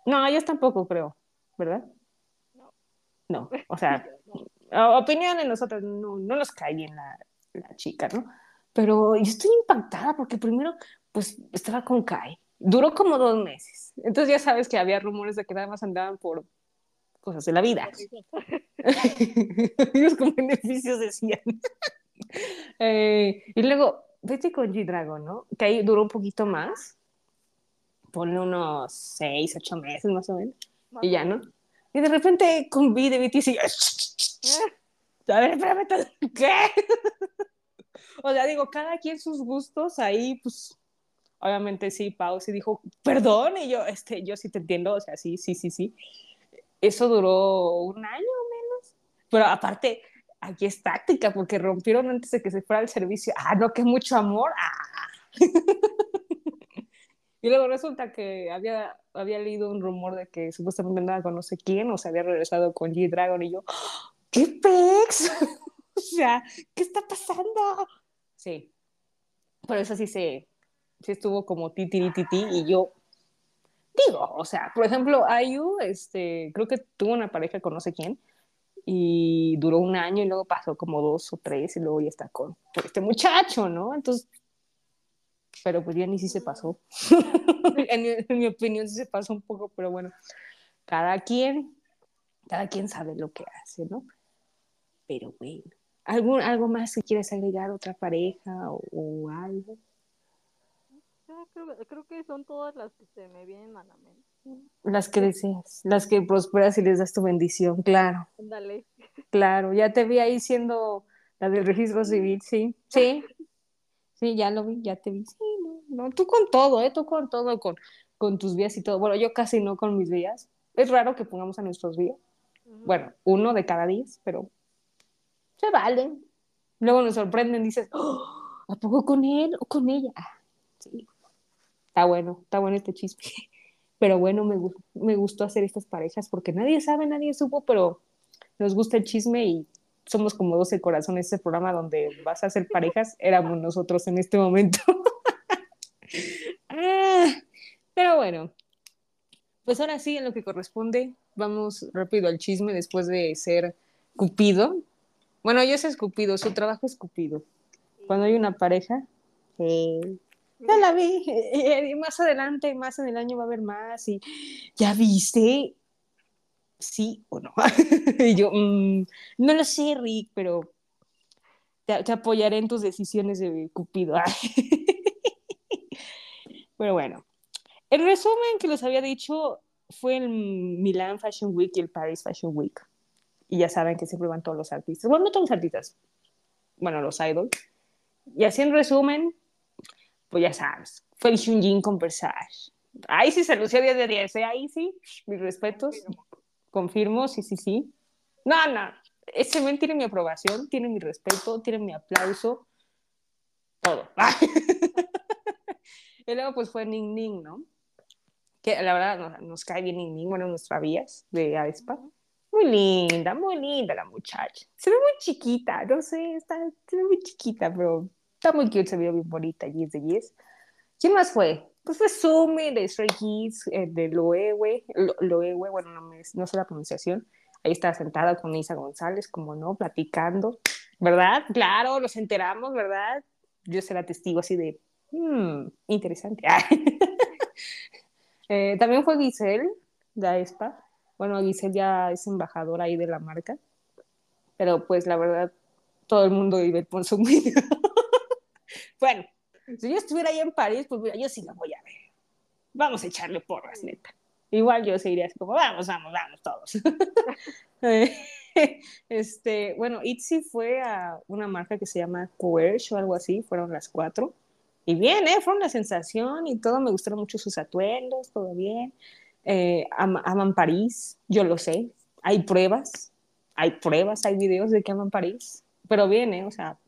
No, ellos tampoco creo, ¿verdad? No. No, o sea, opinión de nosotros, no, no nos cae bien la, la chica, ¿no? Pero yo estoy impactada porque primero, pues estaba con Kai. Duró como dos meses. Entonces ya sabes que había rumores de que nada más andaban por cosas de la vida. Ellos con beneficios decían. eh, y luego, vete con G-Dragon, ¿no? Que ahí duró un poquito más. Ponle unos seis, ocho meses más o menos. Y ya, ¿no? Y de repente con B de BTS y... A ver, espérame, ¿qué? o sea, digo, cada quien sus gustos, ahí, pues, obviamente sí, Pau sí dijo, perdón, y yo, este, yo sí te entiendo, o sea, sí, sí, sí, sí. Eso duró un año menos, pero aparte, aquí es táctica, porque rompieron antes de que se fuera al servicio. Ah, no, que mucho amor. Ah. y luego resulta que había, había leído un rumor de que supuestamente andaba con no sé quién, o se había regresado con G-Dragon, y yo, ¿qué pex? o sea, ¿qué está pasando? Sí, pero eso sí se, sí estuvo como ti, ti, ti, ti, y yo, digo, o sea, por ejemplo, Ayu, este, creo que tuvo una pareja con no sé quién, y duró un año y luego pasó como dos o tres y luego ya está con este muchacho, ¿no? Entonces, pero pues ya ni si se pasó. en, en, mi opinión sí se pasó un poco, pero bueno, cada quien, cada quien sabe lo que hace, ¿no? Pero bueno, ¿algún, ¿algo más que quieres agregar, otra pareja o, o algo? Creo, creo, que son todas las que se me vienen a la mente. Las que deseas, las que prosperas y les das tu bendición, claro. Dale. Claro, ya te vi ahí siendo la del registro civil, sí, sí, sí, ya lo vi, ya te vi, sí, no, tú con todo, ¿eh? Tú con todo, con, con tus vías y todo. Bueno, yo casi no con mis vías. Es raro que pongamos a nuestros vías. Uh -huh. Bueno, uno de cada diez, pero se vale. Luego nos sorprenden, dices, oh, ¿a poco con él o con ella? Ah, sí, está bueno, está bueno este chisme. Pero bueno, me, me gustó hacer estas parejas porque nadie sabe, nadie supo, pero nos gusta el chisme y somos como 12 corazones. Ese programa donde vas a hacer parejas, éramos nosotros en este momento. pero bueno, pues ahora sí, en lo que corresponde, vamos rápido al chisme después de ser Cupido. Bueno, yo soy Cupido, su trabajo es Cupido. Cuando hay una pareja, eh, ya la vi, y más adelante, más en el año va a haber más, y ya viste, sí o no. y yo, mmm, no lo sé, Rick, pero te, te, apoyaré en tus decisiones de Cupido. pero bueno, el resumen que les había dicho fue el Milan Fashion Week y el Paris Fashion Week. Y ya saben que siempre van todos los artistas. Bueno, no todos los artistas. Bueno, los idols. Y así en resumen, pues ya sabes, fue el Hyunjin con Versace. Ahí sí se lució 10 de 10, ¿eh? ahí sí, mis respetos. Confirmo, sí, sí, sí. No, no, ese men tiene mi aprobación, tiene mi respeto, tiene mi aplauso, todo. y luego pues fue Ning Ning, ¿no? Que la verdad nos, nos cae bien Ning Ning, bueno, nuestra vías de Aespa. Muy linda, muy linda la muchacha. Se ve muy chiquita, no sé, está, se ve muy chiquita, pero está muy cute, se vio bien bonita, 10 de 10. ¿Quién más fue? Pues fue Sumi de Stray Kids, eh, de Loewe, Lo, Loewe, bueno, no, me, no sé la pronunciación. Ahí estaba sentada con Isa González, como no, platicando, ¿verdad? Claro, nos enteramos, ¿verdad? Yo será testigo así de, hmm, interesante. eh, también fue Giselle, de Aespa. Bueno, Giselle ya es embajadora ahí de la marca, pero pues la verdad, todo el mundo vive por su video. bueno, si yo estuviera ahí en París, pues yo sí la voy a ver. Vamos a echarle porras, neta. Igual yo seguiría así como, vamos, vamos, vamos todos. este, bueno, Itzy fue a una marca que se llama Coerch o algo así, fueron las cuatro. Y bien, ¿eh? Fue una sensación y todo, me gustaron mucho sus atuendos, todo bien. Eh, am aman París, yo lo sé. Hay pruebas, hay pruebas, hay videos de que aman París. Pero bien, ¿eh? O sea,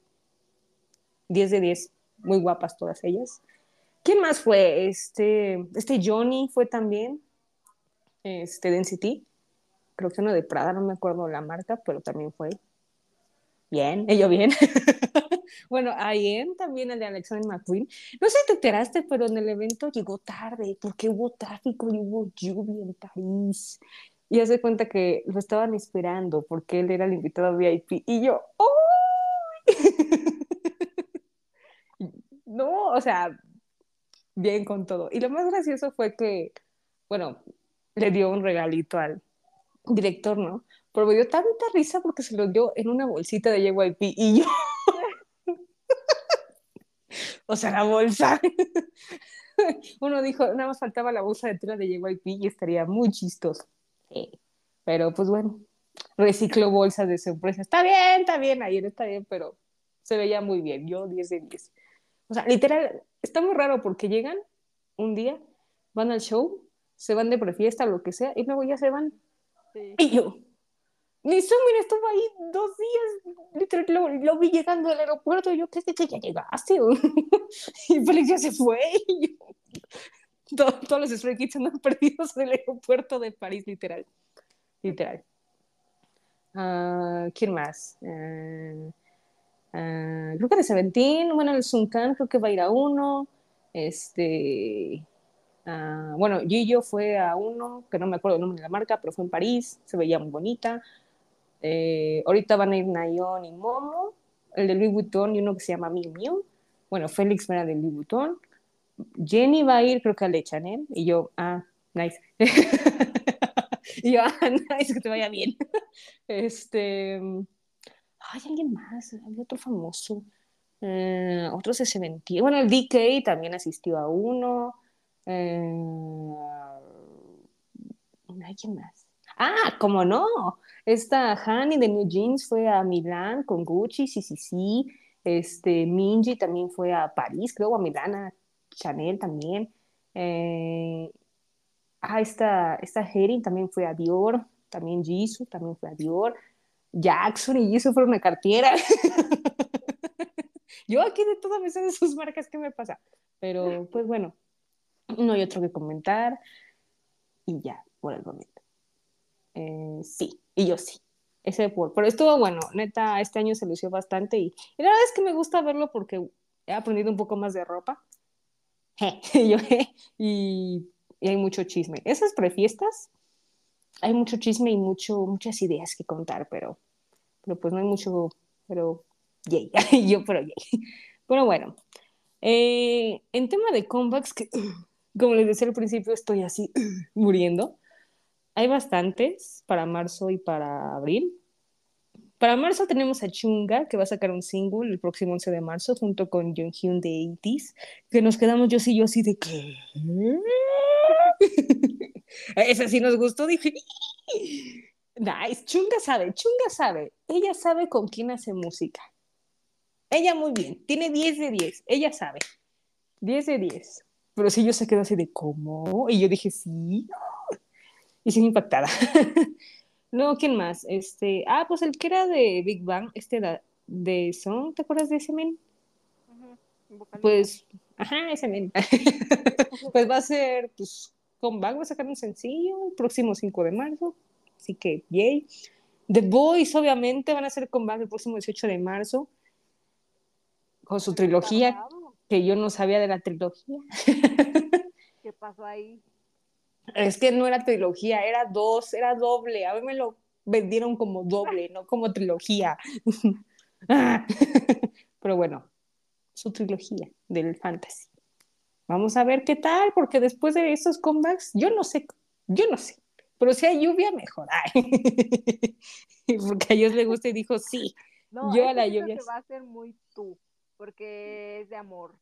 10 de 10 muy guapas todas ellas. ¿Quién más fue? Este, este Johnny fue también, este Density, creo que uno de Prada, no me acuerdo la marca, pero también fue. Bien, ello bien. bueno, IM también, el de Alexander McQueen. No sé si te enteraste, pero en el evento llegó tarde porque hubo tráfico y hubo lluvia en París. Y hace cuenta que lo estaban esperando porque él era el invitado VIP. Y yo, ¡oh! no, o sea, bien con todo. Y lo más gracioso fue que, bueno, le dio un regalito al director, ¿no? Pero me dio tanta risa porque se lo dio en una bolsita de JYP y yo. O sea, la bolsa. Uno dijo, nada más faltaba la bolsa de tela de JYP y estaría muy chistoso. Pero pues bueno, reciclo bolsas de sorpresa. Está bien, está bien, ayer está bien, pero se veía muy bien. Yo 10 de 10. O sea, literal, está muy raro porque llegan un día, van al show, se van de prefiesta, lo que sea, y luego ya se van. Y yo, mi Sumin estuvo ahí dos días, literal, lo, vi llegando al aeropuerto, y yo, ¿qué es que ya llegaste? y Félix ya se fue. Y yo, todos los Stray Kids andan perdidos en el aeropuerto de París, literal. Literal. Uh, ¿Quién más? Uh, uh, creo que de Seventeen, bueno, el Sunkan creo que va a ir a uno. Este, bueno, Gillo fue a uno, que no me acuerdo el nombre de la marca, pero fue en París, se veía muy bonita. Eh, ahorita van a ir Nayon y Momo, el de Louis Vuitton y uno que se llama Miu Miu. Bueno, Félix era de Louis Vuitton. Jenny va a ir, creo que al de Chanel. Y yo, ah, nice. y yo, ah, nice, que te vaya bien. este. Ay, alguien más, había otro famoso. Eh, otro se mentía. Bueno, el DK también asistió a uno. Eh, ¿Alguien más? Ah, ¿cómo no? Esta Hani de New Jeans fue a Milán con Gucci, sí, sí, sí. Este, Minji también fue a París, creo, a Milán, a Chanel también. Eh, ah, esta, esta también fue a Dior, también Jisoo también fue a Dior. Jackson y Jisoo fueron a Cartiera. Yo aquí de todas veces de sus marcas, ¿qué me pasa? Pero, pues bueno, no hay otro que comentar. Y ya, por el momento. Eh, sí, y yo sí. Ese por, pero estuvo bueno, neta, este año se lució bastante y, la verdad es que me gusta verlo porque he aprendido un poco más de ropa. y, y, hay mucho chisme. Esas prefiestas, hay mucho chisme y mucho, muchas ideas que contar, pero, pero pues no hay mucho, pero yay, yo pero yay. Pero bueno, eh, en tema de comebacks, que como les decía al principio, estoy así muriendo. Hay bastantes para marzo y para abril. Para marzo tenemos a Chunga, que va a sacar un single el próximo 11 de marzo, junto con Jonghyun de 80 que nos quedamos yo sí, yo así de que... Esa sí nos gustó, dije... Nice, Chunga sabe, Chunga sabe. Ella sabe con quién hace música. Ella muy bien, tiene 10 de 10, ella sabe. 10 de 10. Pero sí, yo se quedó así de, ¿cómo? Y yo dije, sí. Y sin impactada. no, ¿quién más? Este, ah, pues el que era de Big Bang, este de, de Son, ¿te acuerdas de ese men? Pues, ajá, ese men. pues va a ser, pues, comeback, va a sacar un sencillo el próximo 5 de marzo. Así que, yay. The Boys, obviamente, van a hacer comeback el próximo 18 de marzo con su trilogía que yo no sabía de la trilogía. ¿Qué pasó ahí? Es que no era trilogía, era dos, era doble. A mí me lo vendieron como doble, no como trilogía. Pero bueno, su trilogía del fantasy. Vamos a ver qué tal, porque después de esos comebacks, yo no sé, yo no sé. Pero si hay lluvia, mejor. porque a ellos les gusta y dijo sí. yo a la lluvia. Que va a ser muy tú porque es de amor.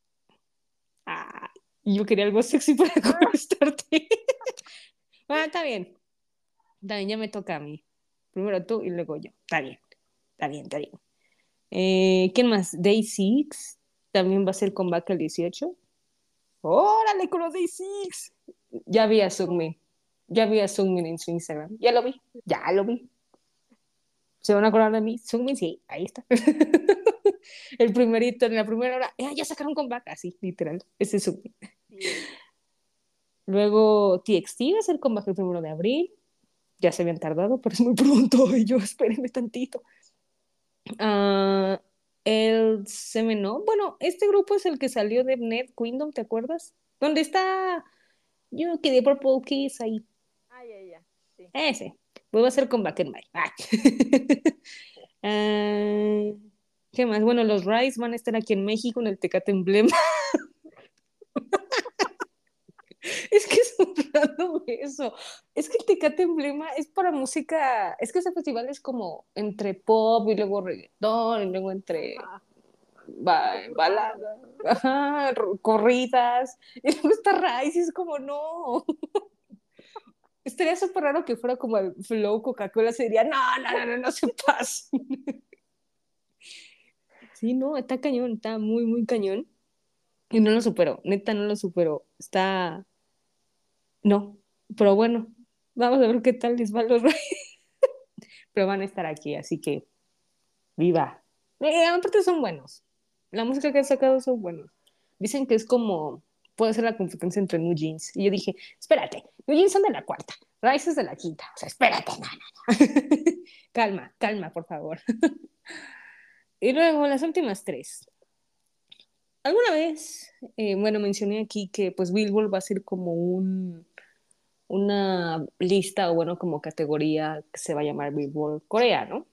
Ah, yo quería algo sexy para contestarte. bueno, está bien. También ya me toca a mí. Primero tú y luego yo. Está bien. Está bien, está bien. Eh, ¿Quién más? Day 6 también va a ser comeback el 18. ¡Órale con los Day 6! Ya vi a Sungmin. Ya vi a Sungmin en su Instagram. Ya lo vi. Ya lo vi. ¿Se van a acordar de mí? Sungmin, sí, ahí está. el primerito, en la primera hora, ya sacaron comeback, así, literal, ese es Luego TXT va a ser comeback el primero de abril, ya se habían tardado, pero es muy pronto, y yo espérenme tantito. Uh, El Semeno. Bueno, este grupo es el que salió de Net Kingdom, ¿te acuerdas? Donde está yo que de Purple Kiss ahí. Ah, ya, ya. Sí. Ese. Vuelvo a hacer con Back in My. Ah. Ah, ¿Qué más? Bueno, los Rice van a estar aquí en México en el Tecate Emblema. es que es un rato eso. Es que el Tecate Emblema es para música. Es que ese festival es como entre pop y luego reggaetón y luego entre baladas, corridas. Y luego está Rice y es como, no. Estaría súper raro que fuera como el Flow Coca-Cola, se diría, no, no, no, no, no se pasa. Sí, no, está cañón, está muy, muy cañón. Y no lo superó, neta, no lo superó. Está. No, pero bueno, vamos a ver qué tal les va los Reyes. pero van a estar aquí, así que. ¡Viva! Eh, aparte son buenos. La música que han sacado son buenos. Dicen que es como. Puede ser la competencia entre New Jeans. Y yo dije, espérate, New Jeans son de la cuarta, Rice es de la quinta. O sea, espérate, no, no, no. calma, calma, por favor. Y luego las últimas tres. Alguna vez, eh, bueno, mencioné aquí que pues Billboard va a ser como un, una lista o bueno, como categoría que se va a llamar Billboard Corea, ¿no?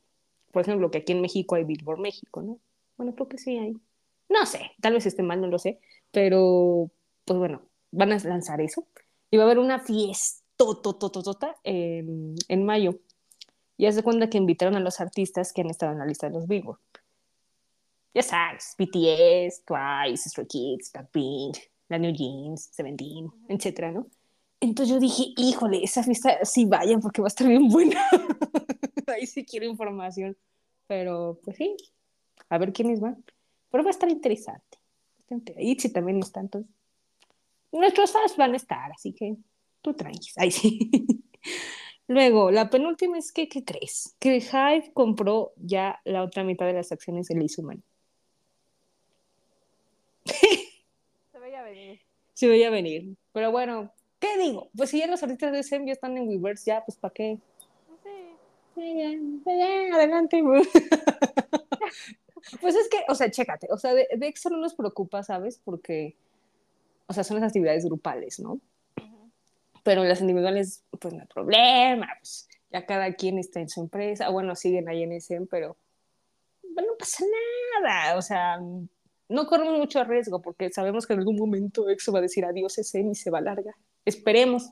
Por ejemplo, que aquí en México hay Billboard México, ¿no? Bueno, creo que sí hay. No sé, tal vez esté mal, no lo sé, pero pues bueno, van a lanzar eso. Y va a haber una fiesta en, en mayo. Y hace cuenta que invitaron a los artistas que han estado en la lista de los Billboard ya sabes, BTS, Twice, Stray Kids, Blackpink, la New Jeans, Seventeen, etcétera, ¿no? Entonces yo dije, híjole, esa fiesta sí vayan porque va a estar bien buena. Ahí sí quiero información. Pero pues sí, a ver quiénes van. Pero va a estar interesante. Y si también están, entonces. Nuestros fans van a estar, así que tú tranquis. Ahí sí. Luego, la penúltima es que, ¿qué crees? Que Hive compró ya la otra mitad de las acciones de Lizuman. Se veía venir. Se veía venir. Pero bueno, ¿qué digo? Pues si ya los artistas de SEM ya están en Weverse, ya, pues ¿para qué? Sí. adelante. pues es que, o sea, chécate, o sea, de, de no nos preocupa, ¿sabes? Porque, o sea, son las actividades grupales, ¿no? Pero las individuales, pues no hay problema, pues ya cada quien está en su empresa, bueno, siguen ahí en SEM, pero bueno, no pasa nada, o sea, no corremos mucho riesgo porque sabemos que en algún momento EXO va a decir adiós ese y se va a larga. Esperemos.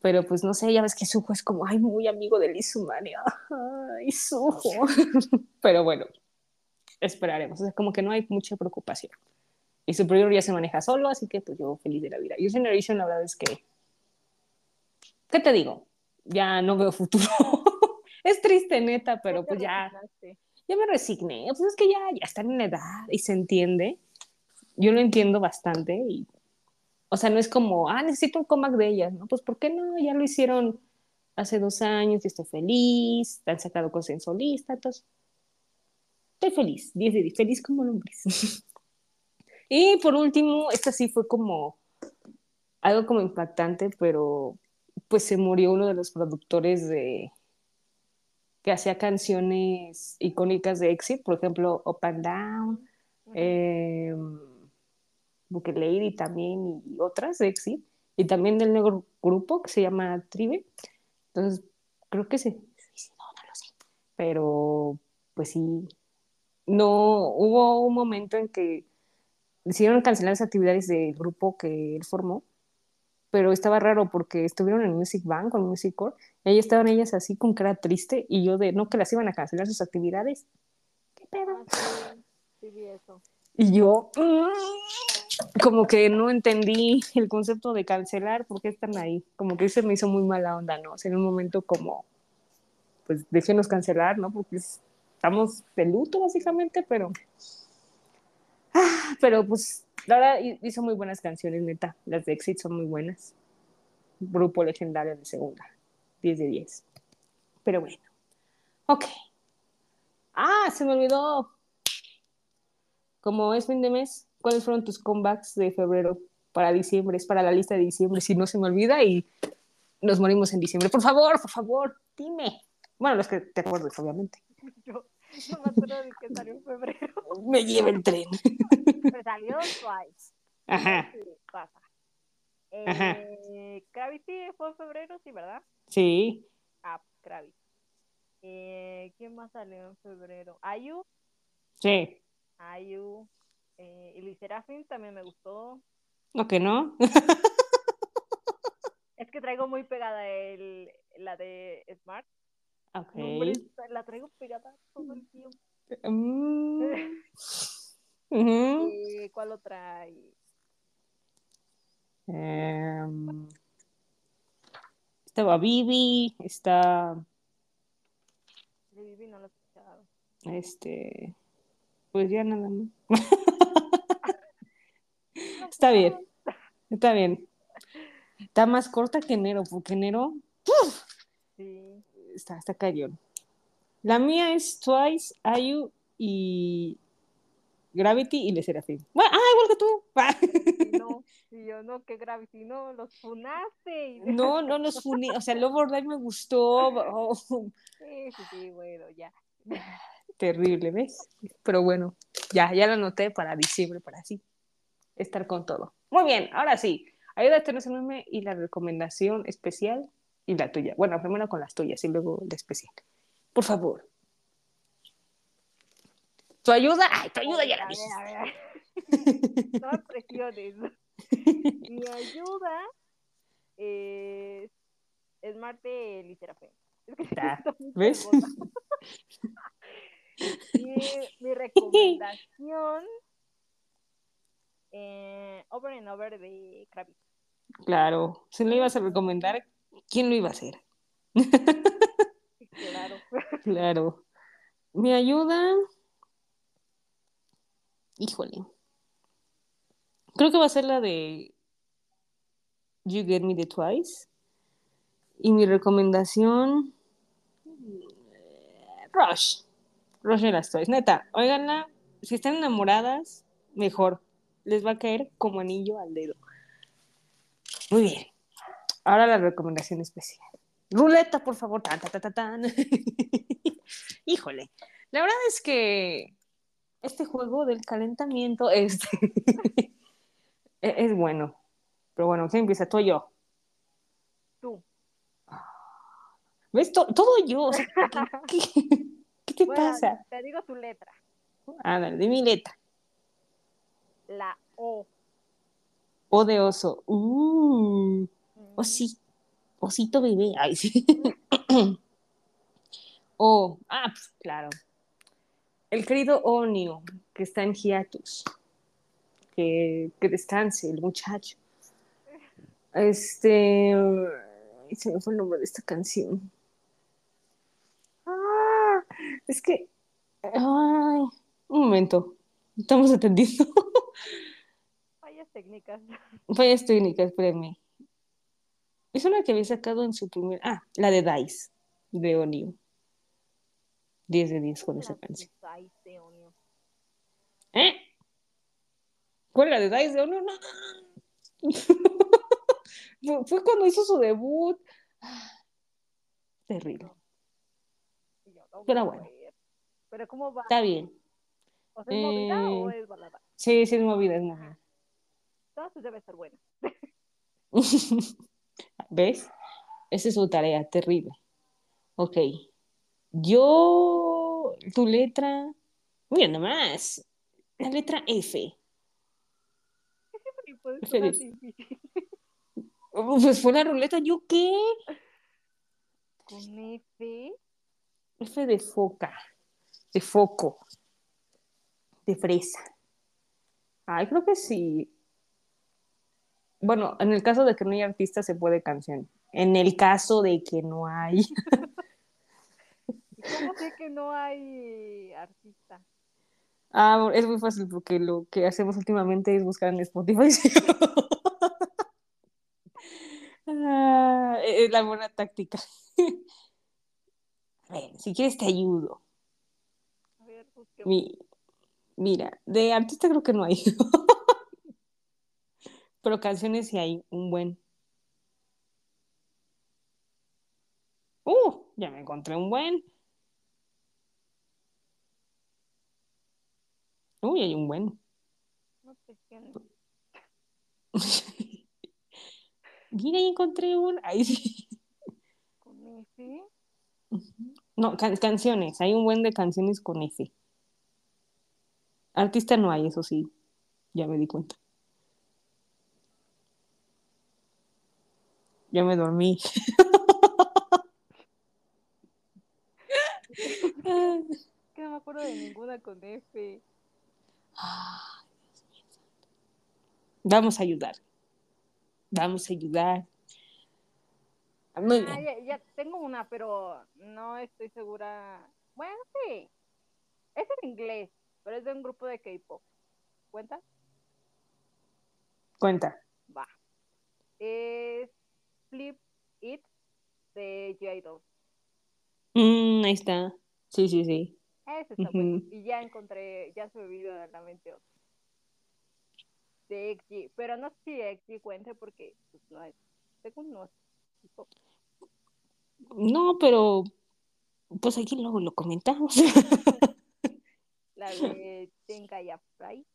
Pero pues no sé, ya ves que Sujo es como, ay, muy amigo de Lizumani. Ay, Sujo. Pero bueno, esperaremos. O sea, como que no hay mucha preocupación. Y Superior ya se maneja solo, así que pues yo feliz de la vida. Y Generation, la verdad es que, ¿qué te digo? Ya no veo futuro. es triste, neta, pero pues ya ya me resigné, pues es que ya, ya están en edad y se entiende. Yo lo entiendo bastante y, o sea, no es como, ah, necesito un comeback de ellas, ¿no? Pues, ¿por qué no? Ya lo hicieron hace dos años y estoy feliz, han sacado cosas en solista, entonces, estoy feliz, 10 de 10, feliz como hombres. y por último, esta sí fue como algo como impactante, pero pues se murió uno de los productores de que hacía canciones icónicas de Exit, por ejemplo, Up and Down, eh, Lady también y otras de Exit, y también del nuevo grupo que se llama Tribe. Entonces, creo que sí, no, no lo sé, pero pues sí, no hubo un momento en que decidieron cancelar las actividades del grupo que él formó pero estaba raro porque estuvieron en Music Bank con Music Core, y ahí estaban ellas así con cara triste, y yo de, no, que las iban a cancelar sus actividades. ¿Qué pedo? Ah, sí, sí, eso. Y yo, mm, como que no entendí el concepto de cancelar, ¿por qué están ahí? Como que se me hizo muy mala onda, ¿no? O sea, en un momento como, pues déjenos cancelar, ¿no? Porque estamos de luto básicamente, pero... Ah, pero pues la verdad hizo muy buenas canciones, neta. Las de Exit son muy buenas. Grupo legendario de segunda. 10 de 10. Pero bueno. Ok. Ah, se me olvidó. Como es fin de mes, ¿cuáles fueron tus comebacks de febrero para diciembre? Es para la lista de diciembre, si no se me olvida y nos morimos en diciembre. Por favor, por favor, dime. Bueno, los que te acuerdes, obviamente. Yo, No me acuerdo que salió en febrero. Me lleva el tren. Me salió Twice. Ajá, Sí, pasa. Ajá. Eh, Gravity fue en febrero, sí, ¿verdad? sí. Ah, Gravity. Eh, ¿Quién más salió en febrero? Ayu, Sí. Ayu. Eh, y Serafín también me gustó. ¿O que no? Es que traigo muy pegada el, la de Smart. Ok. No, la traigo pegada todo el tiempo. Mm. Eh, ¿Cuál otra? Em, estaba Vivi, está De Vivi no lo he escuchado. este, pues ya nada más. Está bien, está bien. Está más corta que enero, porque enero Sí. Está, está cañón. La mía es Twice, Ayu y Gravity y Le Serafín. Bueno, ah, igual que tú. No, y yo no, que Gravity, no, los funaste. No, no los funí. O sea, Love or Die me gustó. Oh, Sí, sí, sí, bueno, ya. terrible, ¿ves? Pero bueno, ya, ya lo anoté para diciembre, para así estar con todo. Muy bien, ahora sí. Ayúdate en ese meme y la recomendación especial y la tuya. Bueno, primero con las tuyas y luego la especial. Por favor. ¿Tu ayuda? Ay, tu ayuda ya la dijiste. a ver, a ver. No presiones. Mi ayuda es, es Marte Literafe. Es que Ah, ¿ves? Y mi recomendación eh, Over and Over de Kravitz. Claro, si lo ibas a recomendar, ¿quién lo iba a hacer? Claro. Claro. Mi ayuda. Híjole. Creo que va a ser la de You Get Me the Twice. Y mi recomendación. eh, Rush. Rush de las Twice. Neta, óiganla. Si están enamoradas, mejor. Les va a caer como anillo al dedo. Muy bien. Ahora la recomendación especial. Ruleta, por favor. Tan, tan, tan, tan, tan. Híjole. La verdad es que este juego del calentamiento este, es, es bueno. Pero bueno, ¿quién empieza? Tú o yo. Tú. ¿Ves? To- todo yo. O sea, ¿qué, qué- qué te Bueno, pasa? te digo tu letra. Ándale, de mi letra. La O. O de oso. Uh, osi- osito bebé. Ay, sí. O, ah, pues, claro. El querido Onio, que está en hiatus. Que, que descanse el muchacho. Este. Se me fue el nombre de esta canción. Ah, es que. Ay, un momento. Estamos atendiendo. Fallas técnicas. Fallas técnicas, espérenme. Es una que había sacado en su primer. Ah, la de Dice, de Onio. 10 de 10 con esa canción. Susai de. ¿Eh? ¿Cuál la de Dice de Onio? No. fue, fue cuando hizo su debut. Terrible. Yo, no Pero bueno. Pero ¿cómo va? Está bien. ¿O sea, es movida o Eh, es balada? Sí, sí, es movida, es movida. Todas pues debe estar buena. ¿Ves? Esa es su tarea, terrible. Ok. Yo, tu letra, mira nomás, la letra F. Pues difícil. Pues fue la ruleta, ¿yo qué? Con F. F de foca, de foco, de fresa. Ay, creo que sí. Bueno, en el caso de que no hay artista, se puede canción. En el caso de que no hay. ¿Y cómo sé que no hay artista? Ah, es muy fácil porque lo que hacemos últimamente es buscar en Spotify. Ah, es la buena táctica. A ver, si quieres te ayudo. A ver. Mi- mira, de artista creo que no hay. Pero canciones sí hay, un buen. Uh, ya me encontré un buen. Uy, hay un buen. No. Mira, ahí encontré un. Ahí sí. ¿Con F? No, can- canciones. Hay un buen de canciones con F. Artista no hay, eso sí. Ya me di cuenta. Ya me dormí. Que no me acuerdo de ninguna con F. Vamos a ayudar. Vamos a ayudar. Muy Ah, ya, ya tengo una, pero no estoy segura. Bueno, sí. Es en inglés, pero es de un grupo de K-pop. ¿Cuenta? Cuenta. Va. Es Flip It de J-Idol. Mm, ahí está. Sí, sí, sí. Ese está bueno. Y ya encontré, ya se me vino a la mente otro. De XG. Pero no sé si XG cuente porque pues, no es. Según no es. No, pero pues aquí luego lo comentamos. La de Tenkaya Fry.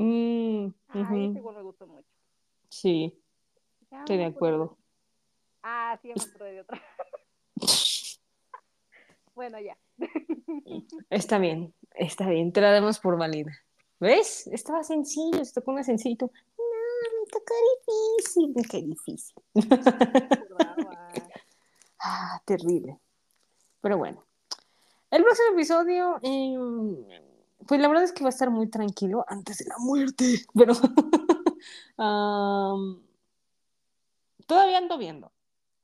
Mm, Ah, ujú. ese igual me gustó mucho. Sí, estoy de acuerdo. Ah, sí, acordé de otra. bueno, ya. Está bien, está bien, te la damos por válida. ¿Ves? Estaba sencillo, se tocó una sencillo. No, me tocó difícil. Qué difícil. Ah, terrible. Pero bueno. El próximo episodio, eh, pues la verdad es que va a estar muy tranquilo antes de la muerte. Pero todavía ando viendo.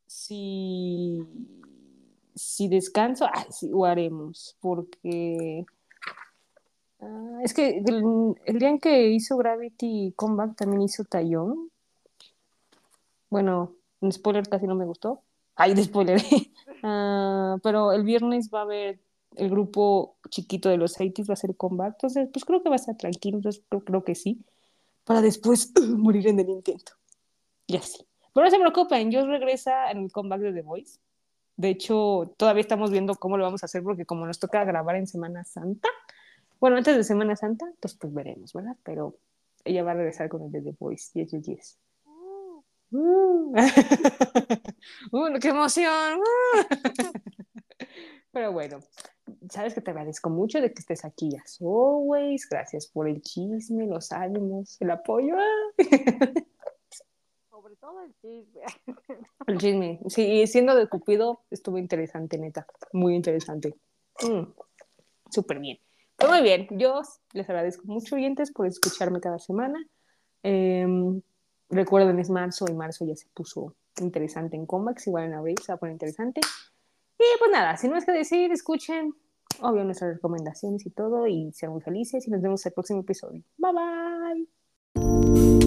Si, si descanso, ay, sí, lo haremos. Porque ah, es que el, día en que hizo Gravity Comeback también hizo Taeyong. Bueno, un spoiler casi no me gustó. Ay, de spoiler. Ah, pero el viernes va a haber el grupo chiquito de los 80 va a hacer comeback. Entonces, pues creo que va a estar tranquilo. Entonces, creo que sí. Para después morir en el intento. Y así. Pero no se preocupen, yo regresa en el comeback de The Voice. De hecho, todavía estamos viendo cómo lo vamos a hacer porque como nos toca grabar en Semana Santa, bueno, antes de Semana Santa, pues, pues veremos, ¿verdad? Pero ella va a regresar con el de The Voice. Yes, yes, yes. Uh, Uh. Uh, ¡Qué emoción! Pero bueno, sabes que te agradezco mucho de que estés aquí as always. Gracias por el chisme, los ánimos, el apoyo. El chisme. Sí, siendo de Cupido, estuvo interesante, neta. Muy interesante. Mm, Súper bien. Pues muy bien, yo les agradezco mucho, oyentes, por escucharme cada semana. Em, recuerden, es marzo y marzo ya se puso interesante en Comax, igual en abril se va a poner interesante. Y pues nada, sin más que decir, escuchen, obvio, nuestras recomendaciones y todo, y sean muy felices y nos vemos el próximo episodio. Bye bye.